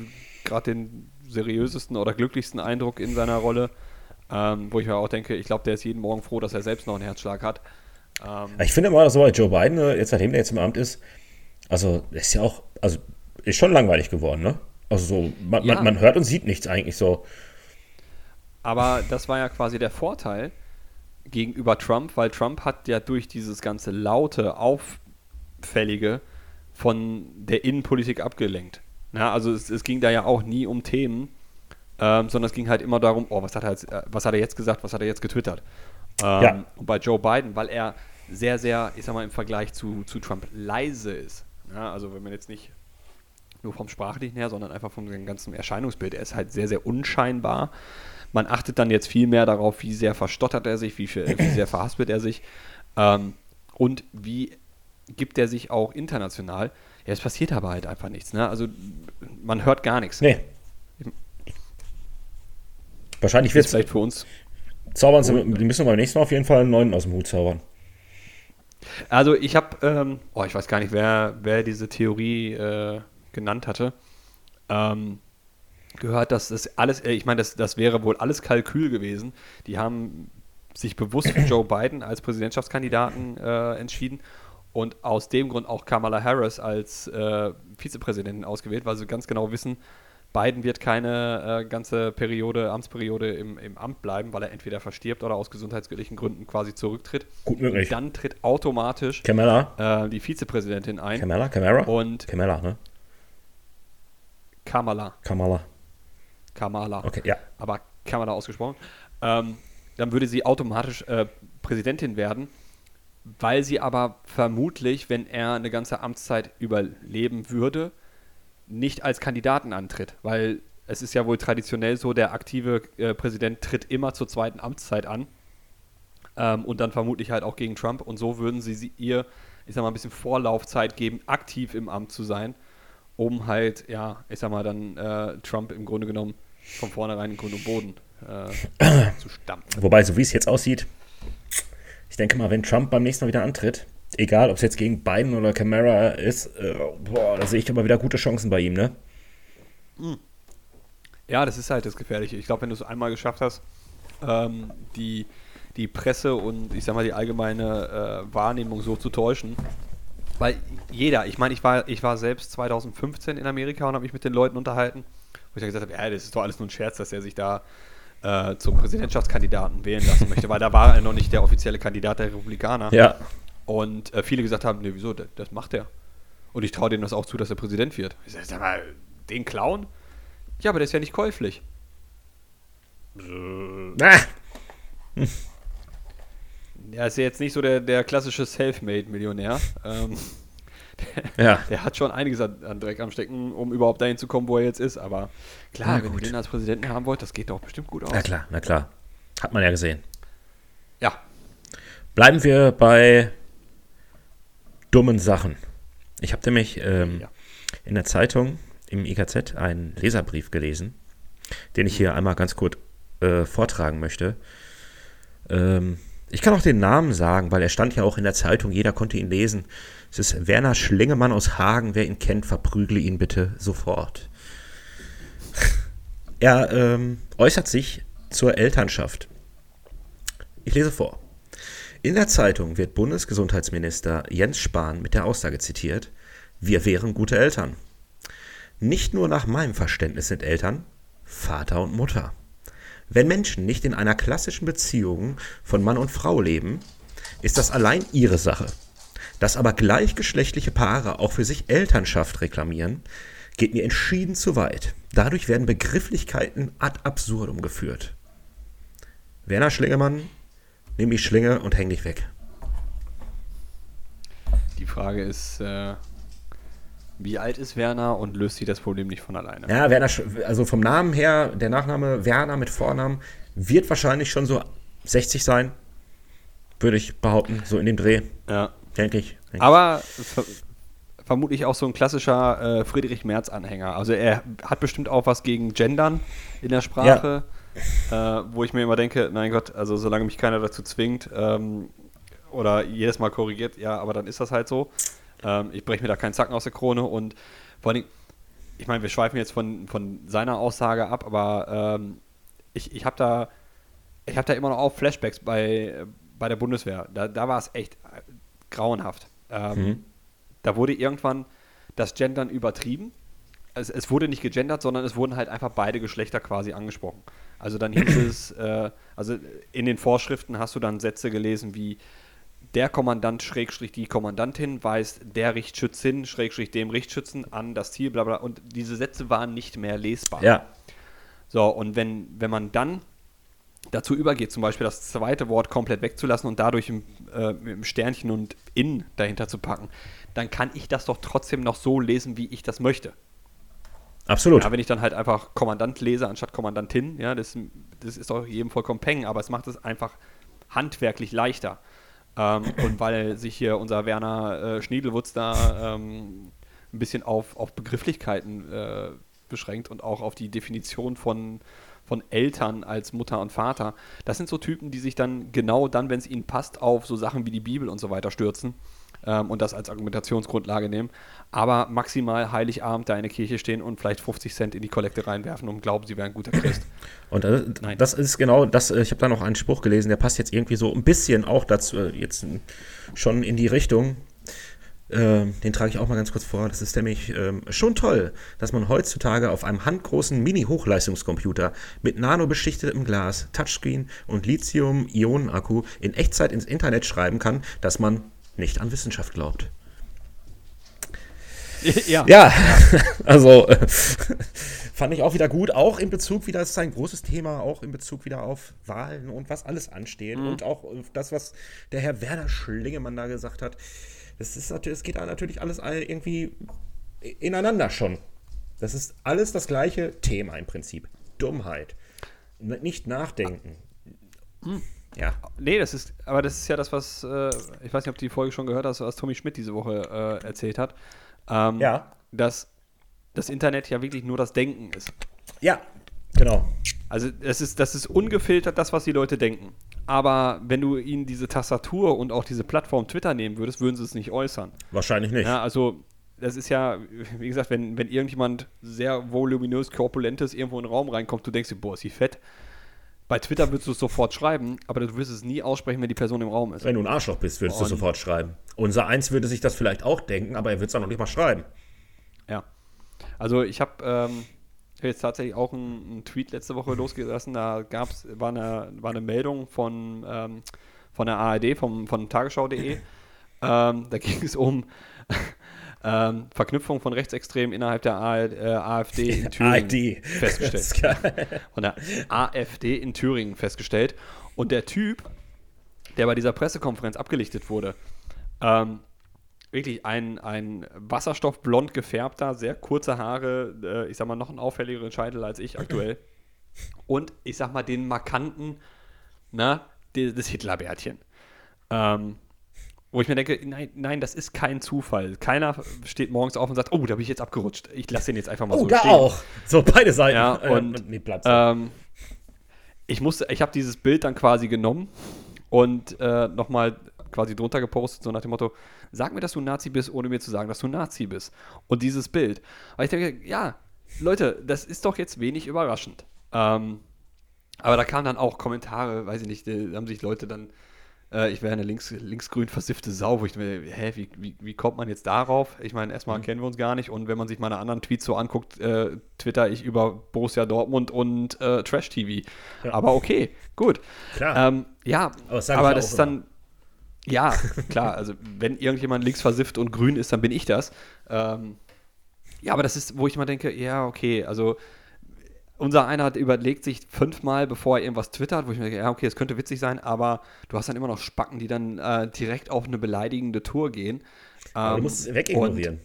gerade den seriösesten oder glücklichsten Eindruck in seiner Rolle, ähm, wo ich mir auch denke, ich glaube, der ist jeden Morgen froh, dass er selbst noch einen Herzschlag hat. Ähm, Ich finde mal so bei Joe Biden, äh, jetzt nachdem der jetzt im Amt ist, also ist ja auch, also ist schon langweilig geworden, ne? Also so, man, Ja. man, man hört und sieht nichts eigentlich so. Aber das war ja quasi der Vorteil gegenüber Trump, weil Trump hat ja durch dieses ganze laute, auffällige von der Innenpolitik abgelenkt. Na, also es, es ging da ja auch nie um Themen, ähm, sondern es ging halt immer darum, oh, was hat er jetzt, äh, was hat er jetzt gesagt, was hat er jetzt getwittert. Ähm, ja. Und bei Joe Biden, weil er sehr, sehr, ich sag mal, im Vergleich zu, zu Trump leise ist. Ja, also wenn man jetzt nicht nur vom Sprachlichen her, sondern einfach vom ganzen Erscheinungsbild. Er ist halt sehr, sehr unscheinbar. Man achtet dann jetzt viel mehr darauf, wie sehr verstottert er sich, wie, viel, wie sehr verhaspelt er sich ähm, und wie gibt er sich auch international. Ja, es passiert aber halt einfach nichts. Ne? Also man hört gar nichts. Nee. Wahrscheinlich wird es vielleicht für uns. Zaubern, sie, die müssen wir beim nächsten Mal auf jeden Fall einen neuen aus dem Hut zaubern. Also ich habe, ähm, oh, ich weiß gar nicht, wer, wer diese Theorie äh, genannt hatte, ähm, gehört, dass das alles, äh, ich meine, das, das wäre wohl alles Kalkül gewesen. Die haben sich bewusst für Joe Biden als Präsidentschaftskandidaten äh, entschieden und aus dem Grund auch Kamala Harris als äh, Vizepräsidentin ausgewählt, weil sie ganz genau wissen, Biden wird keine äh, ganze Periode, Amtsperiode im, im Amt bleiben, weil er entweder verstirbt oder aus gesundheitsrechtlichen Gründen quasi zurücktritt. Gut möglich. Dann tritt automatisch Kamala. Äh, die Vizepräsidentin ein. Kamala, Kamala. Und Kamala, ne? Kamala. Kamala. Kamala. Okay, ja. Aber Kamala ausgesprochen. Ähm, dann würde sie automatisch äh, Präsidentin werden, weil sie aber vermutlich, wenn er eine ganze Amtszeit überleben würde, nicht als Kandidaten antritt, weil es ist ja wohl traditionell so, der aktive äh, Präsident tritt immer zur zweiten Amtszeit an ähm, und dann vermutlich halt auch gegen Trump und so würden sie, sie ihr, ich sag mal, ein bisschen Vorlaufzeit geben, aktiv im Amt zu sein, um halt, ja, ich sag mal, dann äh, Trump im Grunde genommen von vornherein in Grund und Boden äh, zu stampfen. Wobei, so wie es jetzt aussieht, ich denke mal, wenn Trump beim nächsten Mal wieder antritt, egal ob es jetzt gegen Biden oder Camara ist, äh, boah, da sehe ich aber wieder gute Chancen bei ihm, ne? Hm. Ja, das ist halt das Gefährliche. Ich glaube, wenn du es einmal geschafft hast, ähm, die, die Presse und ich sag mal die allgemeine äh, Wahrnehmung so zu täuschen, weil jeder, ich meine, ich war, ich war selbst 2015 in Amerika und habe mich mit den Leuten unterhalten, ich dann gesagt habe, ja, das ist doch alles nur ein Scherz, dass er sich da äh, zum Präsidentschaftskandidaten wählen lassen möchte, weil da war er noch nicht der offizielle Kandidat der Republikaner. Ja. Und äh, viele gesagt haben, nee, wieso, das, das macht er. Und ich traue dem das auch zu, dass er Präsident wird. Ich sag mal, den Clown? Ja, aber der ist ja nicht käuflich. Ah. [laughs] Er ist ja jetzt nicht so der, der klassische Selfmade-Millionär. Ähm, [laughs] ja. der, hat schon einiges an, an, Dreck am Stecken, um überhaupt dahin zu kommen, wo er jetzt ist. Aber klar, na wenn ihr den als Präsidenten haben wollt, das geht doch bestimmt gut aus. Na klar, na klar. Hat man ja gesehen. Ja. Bleiben wir bei dummen Sachen. Ich habe nämlich ähm, ja. in der Zeitung im IKZ einen Leserbrief gelesen, den ich hier einmal ganz kurz äh, vortragen möchte. Ähm, ich kann auch den Namen sagen, weil er stand ja auch in der Zeitung, jeder konnte ihn lesen. Es ist Werner Schlingemann aus Hagen. Wer ihn kennt, verprügle ihn bitte sofort. [laughs] er ähm, äußert sich zur Elternschaft. Ich lese vor. In der Zeitung wird Bundesgesundheitsminister Jens Spahn mit der Aussage zitiert, wir wären gute Eltern. Nicht nur nach meinem Verständnis sind Eltern Vater und Mutter. Wenn Menschen nicht in einer klassischen Beziehung von Mann und Frau leben, ist das allein ihre Sache. Dass aber gleichgeschlechtliche Paare auch für sich Elternschaft reklamieren, geht mir entschieden zu weit. Dadurch werden Begrifflichkeiten ad absurdum geführt. Werner Schlingemann, nimm die Schlinge und häng dich weg. Die Frage ist, äh, wie alt ist Werner und löst sie das Problem nicht von alleine? Ja, Werner, also vom Namen her, der Nachname Werner mit Vornamen wird wahrscheinlich schon so 60 sein, würde ich behaupten, so in dem Dreh. Ja. Denke ich. Denk Aber ver vermutlich auch so ein klassischer äh, Friedrich Merz-Anhänger. Also er hat bestimmt auch was gegen Gendern in der Sprache. Ja äh, wo ich mir immer denke, mein Gott, also solange mich keiner dazu zwingt ähm, oder jedes Mal korrigiert, ja, aber dann ist das halt so. Ähm, ich breche mir da keinen Zacken aus der Krone und vor allem, ich meine, wir schweifen jetzt von, von seiner Aussage ab, aber ähm, ich, ich habe da, ich da immer noch auch Flashbacks bei, bei der Bundeswehr. Da, da war es echt grauenhaft. Ähm, mhm. Da wurde irgendwann das Gendern übertrieben. Es, es, wurde nicht gegendert, sondern es wurden halt einfach beide Geschlechter quasi angesprochen. Also dann hieß [clears throat] es, äh, also in den Vorschriften hast du dann Sätze gelesen wie der Kommandant, Schrägstrich die Kommandantin, weist der Richtschützin, Schrägstrich dem Richtschützen an das Ziel, bla bla. Und diese Sätze waren nicht mehr lesbar. Ja. So, und wenn, wenn man dann dazu übergeht, zum Beispiel das zweite Wort komplett wegzulassen und dadurch im, äh, mit dem Sternchen und in dahinter zu packen, dann kann ich das doch trotzdem noch so lesen, wie ich das möchte. Absolut. Ja, wenn ich dann halt einfach Kommandant lese anstatt Kommandantin, ja, das, das ist doch jedem vollkommen peng, aber es macht es einfach handwerklich leichter. Ähm, und weil sich hier unser Werner äh, Schniedelwutz da ähm, ein bisschen auf, auf Begrifflichkeiten äh, beschränkt und auch auf die Definition von, von Eltern als Mutter und Vater. Das sind so Typen, die sich dann genau dann, wenn es ihnen passt, auf so Sachen wie die Bibel und so weiter stürzen ähm, und das als Argumentationsgrundlage nehmen. Aber maximal Heiligabend da in der Kirche stehen und vielleicht 50 Cent in die Kollekte reinwerfen und glauben, sie wären ein guter Christ. Und das, das ist genau das, äh, ich habe da noch einen Spruch gelesen, der passt jetzt irgendwie so ein bisschen auch dazu, äh, jetzt schon in die Richtung. Ähm, den trage ich auch mal ganz kurz vor. Das ist nämlich ähm, schon toll, dass man heutzutage auf einem handgroßen Mini-Hochleistungscomputer mit nano-beschichtetem Glas, Touchscreen und Lithium-Ionen-Akku in Echtzeit ins Internet schreiben kann, dass man nicht an Wissenschaft glaubt. [laughs] Ja, ja. [laughs] also äh, [laughs] fand ich auch wieder gut, auch in Bezug wieder, das ist ein großes Thema, auch in Bezug wieder auf Wahlen und was alles ansteht mhm. und auch das, was der Herr Werner Schlingemann da gesagt hat. Das ist natürlich, es geht natürlich alles irgendwie ineinander schon. Das ist alles das gleiche Thema im Prinzip. Dummheit. Nicht nachdenken. Mhm. Ja. Nee, das ist, aber das ist ja das, was, äh, ich weiß nicht, ob du die Folge schon gehört hast, was Tommy Schmidt diese Woche äh, erzählt hat. Ähm, ja. Dass das Internet ja wirklich nur das Denken ist. Ja, genau. Also das ist, das ist ungefiltert das, was die Leute denken. Aber wenn du ihnen diese Tastatur und auch diese Plattform Twitter nehmen würdest, würden sie es nicht äußern. Wahrscheinlich nicht. Ja, also das ist ja, wie gesagt, wenn, wenn irgendjemand sehr voluminös, korpulentes irgendwo in den Raum reinkommt, du denkst dir, boah, ist sie fett bei Twitter würdest du es sofort schreiben, aber du wirst es nie aussprechen, wenn die Person im Raum ist. Wenn du ein Arschloch bist, würdest du sofort schreiben. Unser Eins würde sich das vielleicht auch denken, aber er wird es dann noch nicht mal schreiben. Ja. Also ich habe ähm, jetzt tatsächlich auch einen, einen, Tweet letzte Woche losgelassen. Da gab's, war, eine, war eine Meldung von, ähm, von der ARD, vom, von tagesschau.de. [laughs] ähm, da ging es um [laughs] ähm, Verknüpfung von Rechtsextremen innerhalb der AfD in Thüringen ARD. festgestellt. [laughs] Von der AfD in Thüringen festgestellt. Und der Typ, der bei dieser Pressekonferenz abgelichtet wurde, ähm, wirklich ein, ein wasserstoffblond gefärbter, sehr kurze Haare, äh, ich sag mal, noch ein auffälligeren Scheitel als ich aktuell. Und ich sag mal, den markanten, na, das Hitlerbärtchen. Ähm, wo ich mir denke, nein, nein, das ist kein Zufall. Keiner steht morgens auf und sagt, oh, da bin ich jetzt abgerutscht. Ich lasse den jetzt einfach mal oh, so da stehen. auch. So, beide Seiten. Ja, und äh, nee, ähm, ich musste, ich habe dieses Bild dann quasi genommen und äh, nochmal quasi drunter gepostet, so nach dem Motto, sag mir, dass du Nazi bist, ohne mir zu sagen, dass du Nazi bist. Und dieses Bild. Weil ich denke, ja, Leute, das ist doch jetzt wenig überraschend. Ähm, aber da kamen dann auch Kommentare, weiß ich nicht, da haben sich Leute dann äh, ich wäre eine links, linksgrün versiffte Sau, wo ich mir, hä, wie, wie, wie kommt man jetzt darauf? Ich meine, erstmal mhm. kennen wir uns gar nicht und wenn man sich meine anderen Tweets so anguckt, äh, twitter ich über Borussia Dortmund und äh, Trash TV. Ja. Aber okay, gut. Klar. Ähm, ja, aber aber das ist dann. Ja, klar, also wenn irgendjemand links versifft und grün ist, dann bin ich das. Ähm, ja, aber das ist, wo ich mal denke, ja, okay, also unser einer hat überlegt sich fünfmal, bevor er irgendwas twittert, wo ich mir denke, ja, okay, es könnte witzig sein, aber du hast dann immer noch Spacken, die dann äh, direkt auf eine beleidigende Tour gehen. Aber ähm, du musst es wegignorieren.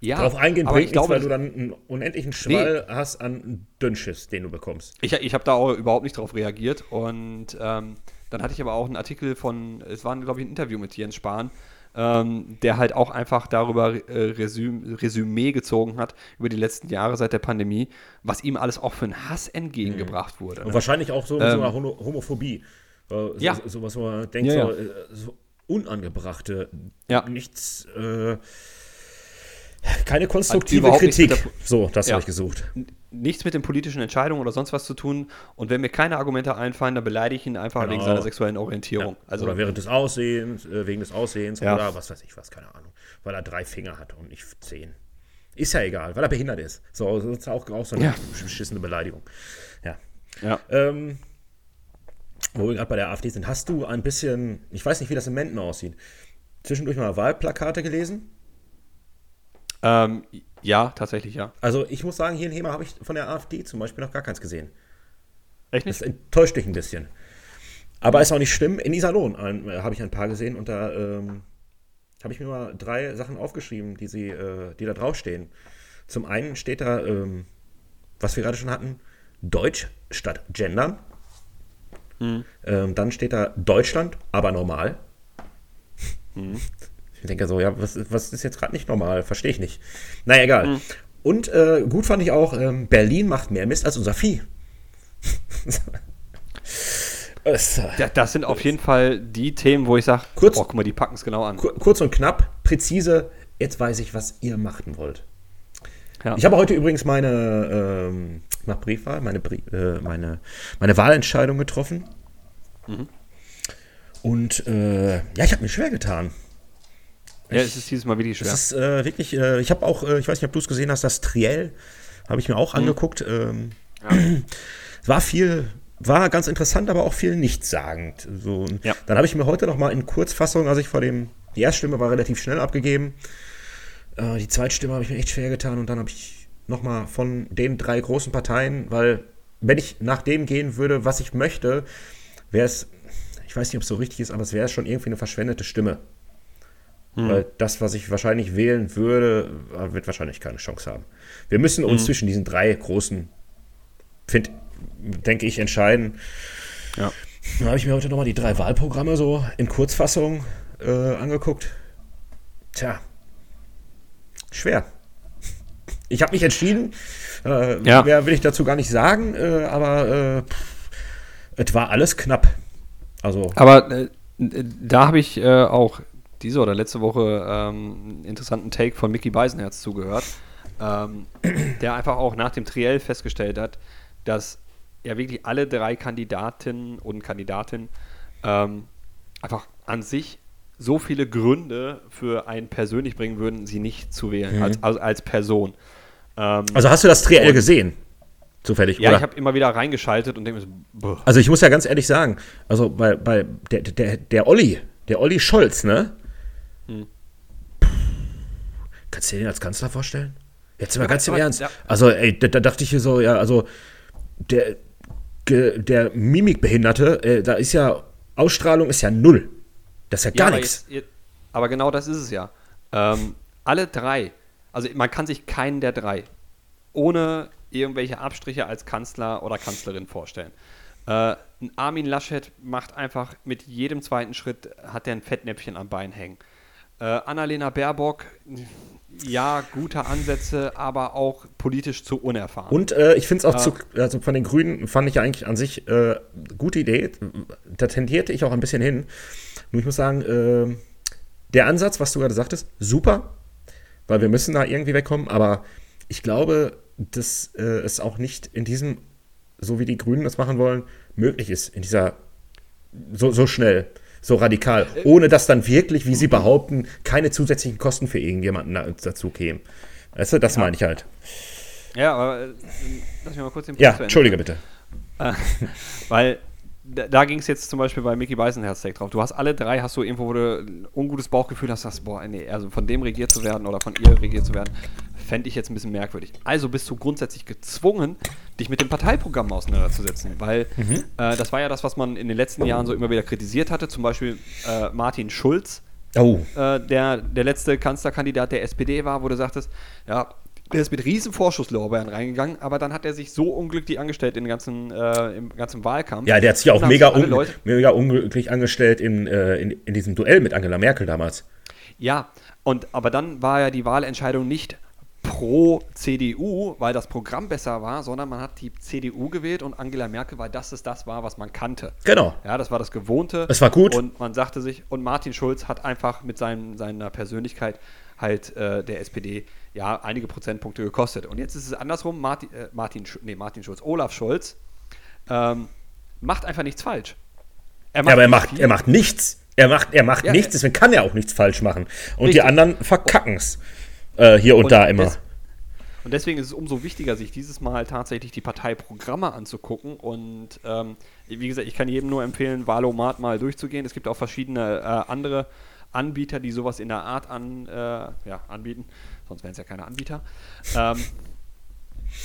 Ja, Darauf eingehen bringt nichts, weil du dann einen unendlichen Schwall nee. hast an Dünnschiss, den du bekommst. Ich, ich habe da auch überhaupt nicht drauf reagiert und ähm, dann hatte ich aber auch einen Artikel von, es war, glaube ich, ein Interview mit Jens Spahn, ähm, der halt auch einfach darüber äh, Resüm Resümee gezogen hat über die letzten Jahre seit der Pandemie, was ihm alles auch für einen Hass entgegengebracht mhm. wurde. Und ne? wahrscheinlich auch so, ähm, so eine Homophobie. Äh, ja. So, was man denkt, ja, ja. So, äh, so, unangebrachte, ja. nichts. Äh, keine konstruktive Kritik. so, das ja. habe ich gesucht. Nichts mit den politischen Entscheidungen oder sonst was zu tun. Und wenn mir keine Argumente einfallen, dann beleidige ich ihn einfach genau. wegen seiner sexuellen Orientierung. Ja. Also, oder während des Aussehens, äh, wegen des Aussehens ja. oder was weiß ich was, keine Ahnung. Weil er drei Finger hat und nicht zehn. Ist ja egal, weil er behindert ist. So, das ist auch, auch so eine beschissene Beleidigung. Ja. ja. Ähm, wo wir gerade bei der AfD sind, hast du ein bisschen, ich weiß nicht, wie das in Menden aussieht, zwischendurch mal Wahlplakate gelesen? Ähm, ja, tatsächlich, ja. Also ich muss sagen, hier in Hema habe ich von der AfD zum Beispiel noch gar keins gesehen. Echt Das nicht? enttäuscht dich ein bisschen. Aber ist auch nicht schlimm. In Iserlohn äh, habe ich ein paar gesehen und da ähm, habe ich mir mal drei Sachen aufgeschrieben, die, sie, äh, die da draufstehen. Zum einen steht da, ähm, was wir gerade schon hatten, Deutsch statt Gendern. Ähm, dann steht da Deutschland, aber normal. Ich denke so, ja, was, was ist jetzt gerade nicht normal? Verstehe ich nicht. Naja, egal. Und äh, gut fand ich auch, ähm, Berlin macht mehr Mist als unser Vieh. [laughs] es, äh, Ja, das sind auf jeden Fall die Themen, wo ich sage, Kurz- boah, guck mal, die packen es genau an. Kur- kurz und knapp, präzise, jetzt weiß ich, was ihr machen wollt. Ja. Ich habe heute übrigens meine ähm, mach Briefwahl, meine, äh, meine, meine Wahlentscheidung getroffen. Mhm. Und äh, ja, ich habe mir schwer getan. Ja, es ist dieses Mal wirklich schwer. Das ist äh, wirklich, äh, ich habe auch, äh, ich weiß nicht, ob du es gesehen hast, das Triell habe ich mir Mhm. auch angeguckt. Ähm, Es [clears throat] war viel, war ganz interessant, aber auch viel nichtssagend. So, Ja. Dann habe ich mir heute noch mal in Kurzfassung, also ich vor dem, die Erststimme war relativ schnell abgegeben. Äh, die Zweitstimme habe ich mir echt schwer getan und dann habe ich noch mal von den drei großen Parteien, weil wenn ich nach dem gehen würde, was ich möchte, wäre es, ich weiß nicht, ob es so richtig ist, aber es wäre schon irgendwie eine verschwendete Stimme. Weil das, was ich wahrscheinlich wählen würde, äh, wird wahrscheinlich keine Chance haben. Wir müssen uns zwischen diesen drei großen, find, denke ich, entscheiden. Ja. Dann habe ich mir heute nochmal die drei Wahlprogramme so in Kurzfassung äh, angeguckt. Tja, schwer. Ich habe mich entschieden. Äh, Ja. Mehr will ich dazu gar nicht sagen, äh, aber äh, es war alles knapp. Also, Aber äh, da habe ich auch diese oder letzte Woche ähm, einen interessanten Take von Mickey Beisenherz zugehört, ähm, der einfach auch nach dem Triell festgestellt hat, dass ja wirklich alle drei Kandidatinnen und Kandidatinnen ähm, einfach an sich so viele Gründe für einen persönlich bringen würden, sie nicht zu wählen, als, als, als Person. Ähm, also hast du das Triell gesehen? Zufällig, ja, oder? ich habe immer wieder reingeschaltet und denke mir so. Also ich muss ja ganz ehrlich sagen, also bei, bei der, der, der Olli, der Olli Scholz, ne? Hm. Kannst du dir den als Kanzler vorstellen? Jetzt mal Ja, ganz im aber- Ernst. ja. Also, ey, da, da dachte ich hier so, ja, also der, der Mimikbehinderte, äh, da ist ja, Ausstrahlung ist ja null. Das ist ja gar aber nichts. jetzt- aber genau das ist es ja. Ähm, alle drei, also man kann sich keinen der drei ohne irgendwelche Abstriche als Kanzler oder Kanzlerin vorstellen. Äh, ein Armin Laschet macht einfach mit jedem zweiten Schritt, hat er ein Fettnäpfchen am Bein hängen. Äh, Annalena Baerbock, ja, gute Ansätze, aber auch politisch zu unerfahren. Und äh, ich finde es auch Ja. zu, also von den Grünen fand ich ja eigentlich an sich äh, gute Idee. Da tendierte ich auch ein bisschen hin. Nur ich muss sagen, äh, der Ansatz, was du gerade sagtest, super, weil wir müssen da irgendwie wegkommen, aber ich glaube, dass äh, es auch nicht in diesem, so wie die Grünen das machen wollen, möglich ist, in dieser, so, so schnell, so radikal, ohne dass dann wirklich, wie sie behaupten, keine zusätzlichen Kosten für irgendjemanden da, dazu kämen. Weißt du, das meine ich halt. ja, aber äh, lass mich mal kurz den Punkt Ja, entschuldige bitte. Äh, [laughs] weil da, da ging es jetzt zum Beispiel bei Mickey Beisenherz direkt drauf. Du hast alle drei, hast du irgendwo, wo du ein ungutes Bauchgefühl hast, sagst, boah, nee, also von dem regiert zu werden oder von ihr regiert zu werden, fände ich jetzt ein bisschen merkwürdig. Also bist du grundsätzlich gezwungen, dich mit dem Parteiprogramm auseinanderzusetzen, weil äh, das war ja das, was man in den letzten Jahren so immer wieder kritisiert hatte. Zum Beispiel äh, Martin Schulz, Oh, äh, der, der letzte Kanzlerkandidat der SPD war, wo du sagtest, ja, der ist mit riesen Vorschusslorbeeren reingegangen, aber dann hat er sich so unglücklich angestellt in ganzen, äh, im ganzen Wahlkampf. Ja, der hat sich auch mega, un mega unglücklich angestellt in, äh, in, in diesem Duell mit Angela Merkel damals. Ja, und aber dann war ja die Wahlentscheidung nicht pro CDU, weil das Programm besser war, sondern man hat die CDU gewählt und Angela Merkel, weil das ist das war, was man kannte. Genau. Ja, das war das Gewohnte. Es war gut. Und man sagte sich, und Martin Schulz hat einfach mit seinem, seiner Persönlichkeit halt äh, der SPD ja einige Prozentpunkte gekostet. Und jetzt ist es andersrum, Martin, äh, Martin, nee, Martin Schulz, Olaf Scholz ähm, macht einfach nichts falsch. Ja, aber er macht, viel. er macht nichts. Er macht, er macht Ja, nichts, er- deswegen kann er auch nichts falsch machen. Und die Richtig. anderen verkacken es. Äh, hier und, Und da immer. Und deswegen ist es umso wichtiger, sich dieses Mal tatsächlich die Parteiprogramme anzugucken. Und ähm, wie gesagt, ich kann jedem nur empfehlen, Wahlomat mal durchzugehen. Es gibt auch verschiedene äh, andere Anbieter, die sowas in der Art an, äh, ja, anbieten. Sonst wären es ja keine Anbieter. Ähm,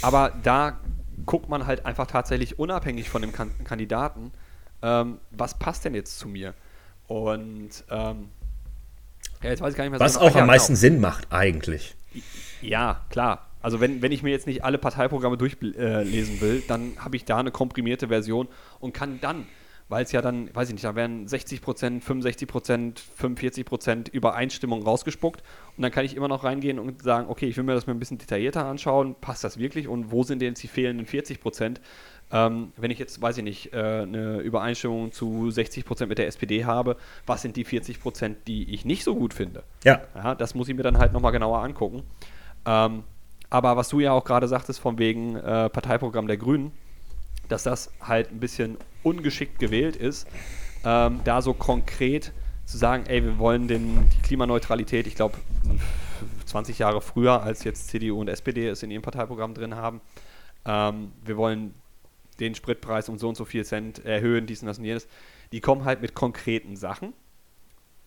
aber da guckt man halt einfach tatsächlich unabhängig von dem kan Kandidaten, ähm, was passt denn jetzt zu mir? Und ähm, ja, jetzt weiß ich gar nicht mehr. Was so auch am meisten genau. Sinn macht, eigentlich. Ja, klar. Also wenn, wenn ich mir jetzt nicht alle Parteiprogramme durchlesen äh, will, dann habe ich da eine komprimierte Version und kann dann weil es ja dann, weiß ich nicht, da werden 60 Prozent, 65 Prozent, 45 Prozent Übereinstimmung rausgespuckt und dann kann ich immer noch reingehen und sagen, okay, ich will mir das mal ein bisschen detaillierter anschauen, passt das wirklich und wo sind denn jetzt die fehlenden 40 Prozent? Ähm, wenn ich jetzt, weiß ich nicht, äh, eine Übereinstimmung zu 60 Prozent mit der SPD habe, was sind die 40 Prozent, die ich nicht so gut finde? Ja. ja das muss ich mir dann halt nochmal genauer angucken. Ähm, aber was du ja auch gerade sagtest, von wegen äh, Parteiprogramm der Grünen, dass das halt ein bisschen ungeschickt gewählt ist, ähm, da so konkret zu sagen, ey, wir wollen den, die Klimaneutralität, ich glaube, 20 Jahre früher, als jetzt CDU und SPD es in ihrem Parteiprogramm drin haben. Ähm, wir wollen den Spritpreis um so und so viel Cent erhöhen, dies und das und jenes. Die kommen halt mit konkreten Sachen.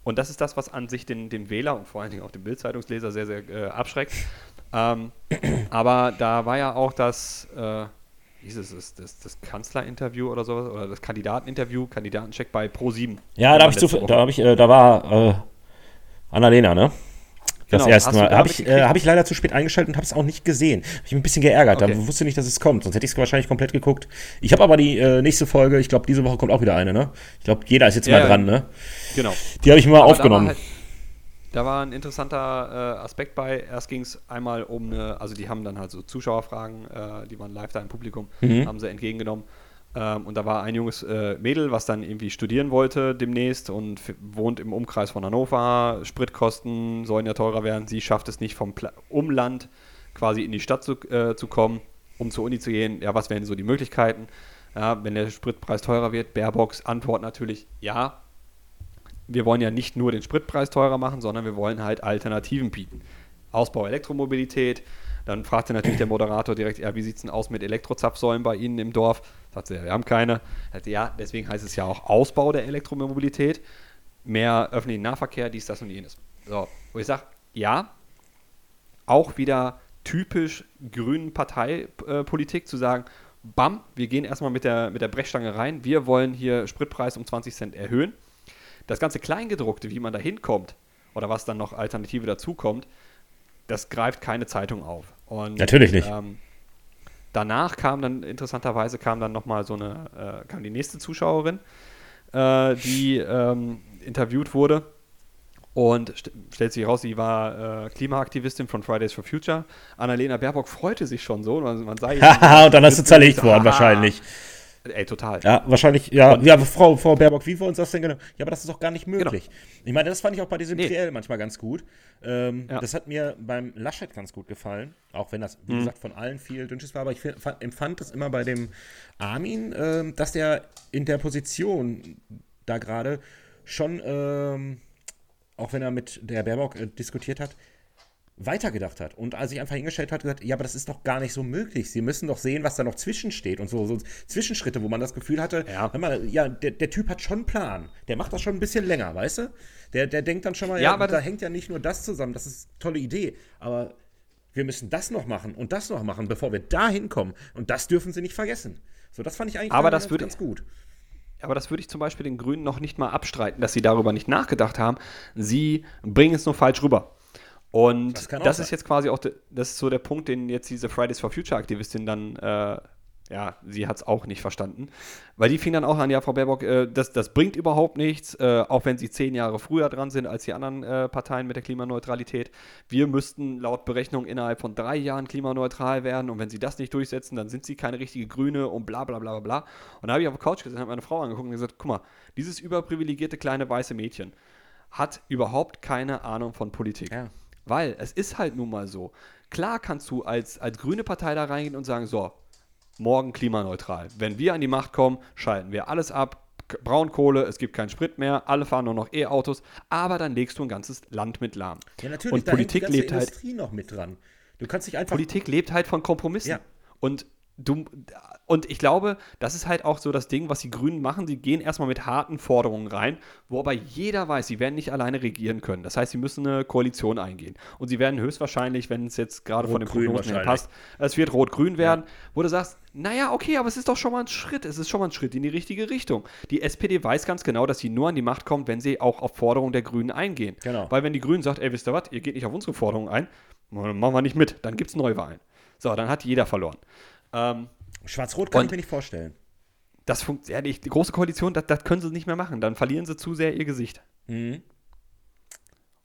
Und das ist das, was an sich den, den Wähler und vor allen Dingen auch den Bildzeitungsleser sehr, sehr äh, abschreckt. Ähm, aber da war ja auch das, äh, hieß es, das, das, das Kanzlerinterview oder sowas, oder das Kandidateninterview, Kandidatencheck bei Pro7. Ja, da habe ich, zu, da, hab ich äh, da war äh, Annalena, ne? Das genau, erste Mal. Habe ich, äh, hab ich leider zu spät eingeschaltet und habe es auch nicht gesehen. Habe ich mich ein bisschen geärgert. Okay. Da wusste nicht, dass es kommt. Sonst hätte ich es wahrscheinlich komplett geguckt. Ich habe aber die äh, nächste Folge, ich glaube, diese Woche kommt auch wieder eine, ne? Ich glaube, jeder ist jetzt ja, mal dran, ne? Genau. Die habe ich mal aber aufgenommen. Da war, halt, da war, ein interessanter äh, Aspekt bei. Erst ging es einmal um eine, also die haben dann halt so Zuschauerfragen, äh, die waren live da im Publikum, mhm. haben sie entgegengenommen. Ähm, und da war ein junges äh, Mädel, was dann irgendwie studieren wollte demnächst und wohnt im Umkreis von Hannover. Spritkosten sollen ja teurer werden. Sie schafft es nicht vom Pla Umland quasi in die Stadt zu, äh, zu kommen, um zur Uni zu gehen. Ja, was wären so die Möglichkeiten? Ja, wenn der Spritpreis teurer wird, Baerbocks Antwort natürlich ja. Wir wollen ja nicht nur den Spritpreis teurer machen, sondern wir wollen halt Alternativen bieten. Ausbau Elektromobilität, dann fragte natürlich der Moderator direkt, ja, wie sieht es denn aus mit Elektrozapfsäulen bei Ihnen im Dorf? Sagt sie, ja, wir haben keine. Sagte, ja, deswegen heißt es ja auch Ausbau der Elektromobilität, mehr öffentlichen Nahverkehr, dies, das und jenes. So, wo ich sage, ja, auch wieder typisch grünen Parteipolitik zu sagen, bam, wir gehen erstmal mit der, mit der Brechstange rein, wir wollen hier Spritpreis um 20 Cent erhöhen. Das ganze Kleingedruckte, wie man da hinkommt, oder was dann noch Alternative dazukommt, das greift keine Zeitung auf. Und, Natürlich nicht. Ähm, danach kam dann, interessanterweise kam dann nochmal so eine, äh, kam die nächste Zuschauerin, äh, die ähm, interviewt wurde. Und st stellt sich raus, sie war äh, Klimaaktivistin von Fridays for Future. Annalena Baerbock freute sich schon so. Man, man sei [laughs] und dann hast du zerlegt worden, wahrscheinlich. Ey, total. Ja, wahrscheinlich, ja, ja, Frau, Frau Baerbock, wie wir uns das denn genau? Ja, aber das ist doch gar nicht genau. möglich. Genau. Ich meine, das fand ich auch bei diesem nee. PL manchmal ganz gut. Ähm, ja. Das hat mir beim Laschet ganz gut gefallen, auch wenn das, wie mhm. gesagt, von allen viel dünnsches war, aber ich empfand das immer bei dem Armin, ähm, dass der in der Position da gerade schon, ähm, auch wenn er mit der Baerbock äh, diskutiert hat, weitergedacht hat und als ich einfach hingestellt hat, gesagt, ja, aber das ist doch gar nicht so möglich. Sie müssen doch sehen, was da noch zwischensteht und so, so Zwischenschritte, wo man das Gefühl hatte, ja, mal, ja der, der, Typ hat schon einen Plan. Der macht das schon ein bisschen länger, weißt du? Der, der denkt dann schon mal, ja, ja aber da hängt ja nicht nur das zusammen, das ist eine tolle Idee, aber wir müssen das noch machen und das noch machen, bevor wir da hinkommen. Und das dürfen sie nicht vergessen. So, das fand ich eigentlich aber das ganz, ganz gut. Aber das würde ich zum Beispiel den Grünen noch nicht mal abstreiten, dass sie darüber nicht nachgedacht haben. Sie bringen es nur falsch rüber. Und das, das ist jetzt quasi auch, das ist so der Punkt, den jetzt diese Fridays for Future Aktivistin dann, äh, ja, sie hat es auch nicht verstanden. Weil die fing dann auch an, ja, Frau Baerbock, äh, das, das bringt überhaupt nichts, äh, auch wenn sie zehn Jahre früher dran sind als die anderen äh, Parteien mit der Klimaneutralität. Wir müssten laut Berechnung innerhalb von drei Jahren klimaneutral werden und wenn sie das nicht durchsetzen, dann sind sie keine richtige Grüne und bla bla bla bla. Und da habe ich auf der Couch gesessen, habe meine Frau angeguckt und gesagt, guck mal, dieses überprivilegierte kleine weiße Mädchen hat überhaupt keine Ahnung von Politik. Ja. Weil es ist halt nun mal so. Klar kannst du als, als grüne Partei da reingehen und sagen, so, morgen klimaneutral. Wenn wir an die Macht kommen, schalten wir alles ab, Braunkohle, es gibt keinen Sprit mehr, alle fahren nur noch E-Autos, aber dann legst du ein ganzes Land mit lahm. Ja, natürlich, und Politik lebt halt Industrie noch mit dran. Du kannst dich einfach. Politik lebt halt von Kompromissen. Ja. Und du, und ich glaube, das ist halt auch so das Ding, was die Grünen machen. Sie gehen erstmal mit harten Forderungen rein, wo aber jeder weiß, sie werden nicht alleine regieren können. Das heißt, sie müssen eine Koalition eingehen. Und sie werden höchstwahrscheinlich, wenn es jetzt gerade von den Prognosen her passt, es wird rot-grün werden, wo du sagst, naja, okay, aber es ist doch schon mal ein Schritt. Es ist schon mal ein Schritt in die richtige Richtung. Die SPD weiß ganz genau, dass sie nur an die Macht kommt, wenn sie auch auf Forderungen der Grünen eingehen. Genau. Weil wenn die Grünen sagt, ey, wisst ihr was, ihr geht nicht auf unsere Forderungen ein, machen wir nicht mit, dann gibt es Neuwahlen. So, dann hat jeder verloren. Ähm, Schwarz-Rot kann ich mir nicht vorstellen. das funktioniert nicht. Die große Koalition, das, das können sie nicht mehr machen. Dann verlieren sie zu sehr ihr Gesicht. Mhm.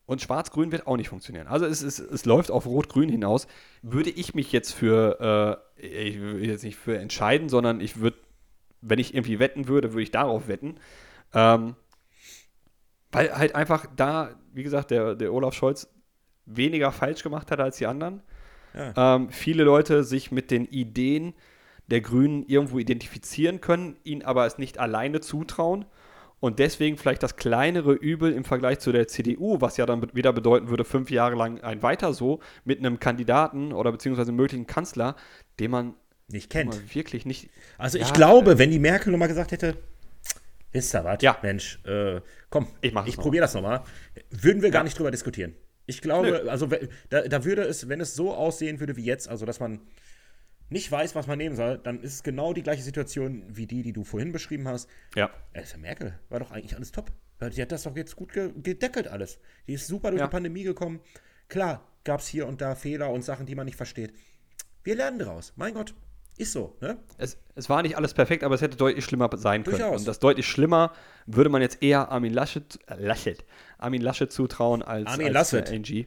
Und Schwarz-Grün wird auch nicht funktionieren. Also es, es, es läuft auf Rot-Grün hinaus. Würde ich mich jetzt für, äh, ich will jetzt nicht für entscheiden, sondern ich würde, wenn ich irgendwie wetten würde, würde ich darauf wetten. Ähm, weil halt einfach da, wie gesagt, der, der Olaf Scholz weniger falsch gemacht hat als die anderen. Ja. Ähm, viele Leute sich mit den Ideen der Grünen irgendwo identifizieren können, ihnen aber es nicht alleine zutrauen und deswegen vielleicht das kleinere Übel im Vergleich zu der CDU, was ja dann wieder bedeuten würde, fünf Jahre lang ein weiter so, mit einem Kandidaten oder beziehungsweise einem möglichen Kanzler, den man Nicht kennt. wirklich nicht. Also ich Ja, glaube, wenn die Merkel nochmal gesagt hätte, wisst ihr was, Ja. Mensch, äh, komm, Ich ich probiere das nochmal, würden wir gar nicht drüber diskutieren. Ich glaube, Nö. also da, da würde es, wenn es so aussehen würde wie jetzt, also dass man nicht weiß, was man nehmen soll, dann ist es genau die gleiche Situation wie die, die du vorhin beschrieben hast. Ja. Äh, Merkel war doch eigentlich alles top. Die hat das doch jetzt gut ge gedeckelt alles. Die ist super durch Ja. die Pandemie gekommen. Klar, gab es hier und da Fehler und Sachen, die man nicht versteht. Wir lernen daraus. Mein Gott, ist so, ne? Es, es war nicht alles perfekt, aber es hätte deutlich schlimmer sein können. Durchaus. Und das deutlich schlimmer würde man jetzt eher Armin Laschet, äh, Laschet, Armin Laschet zutrauen als, Armin als Lasset. äh.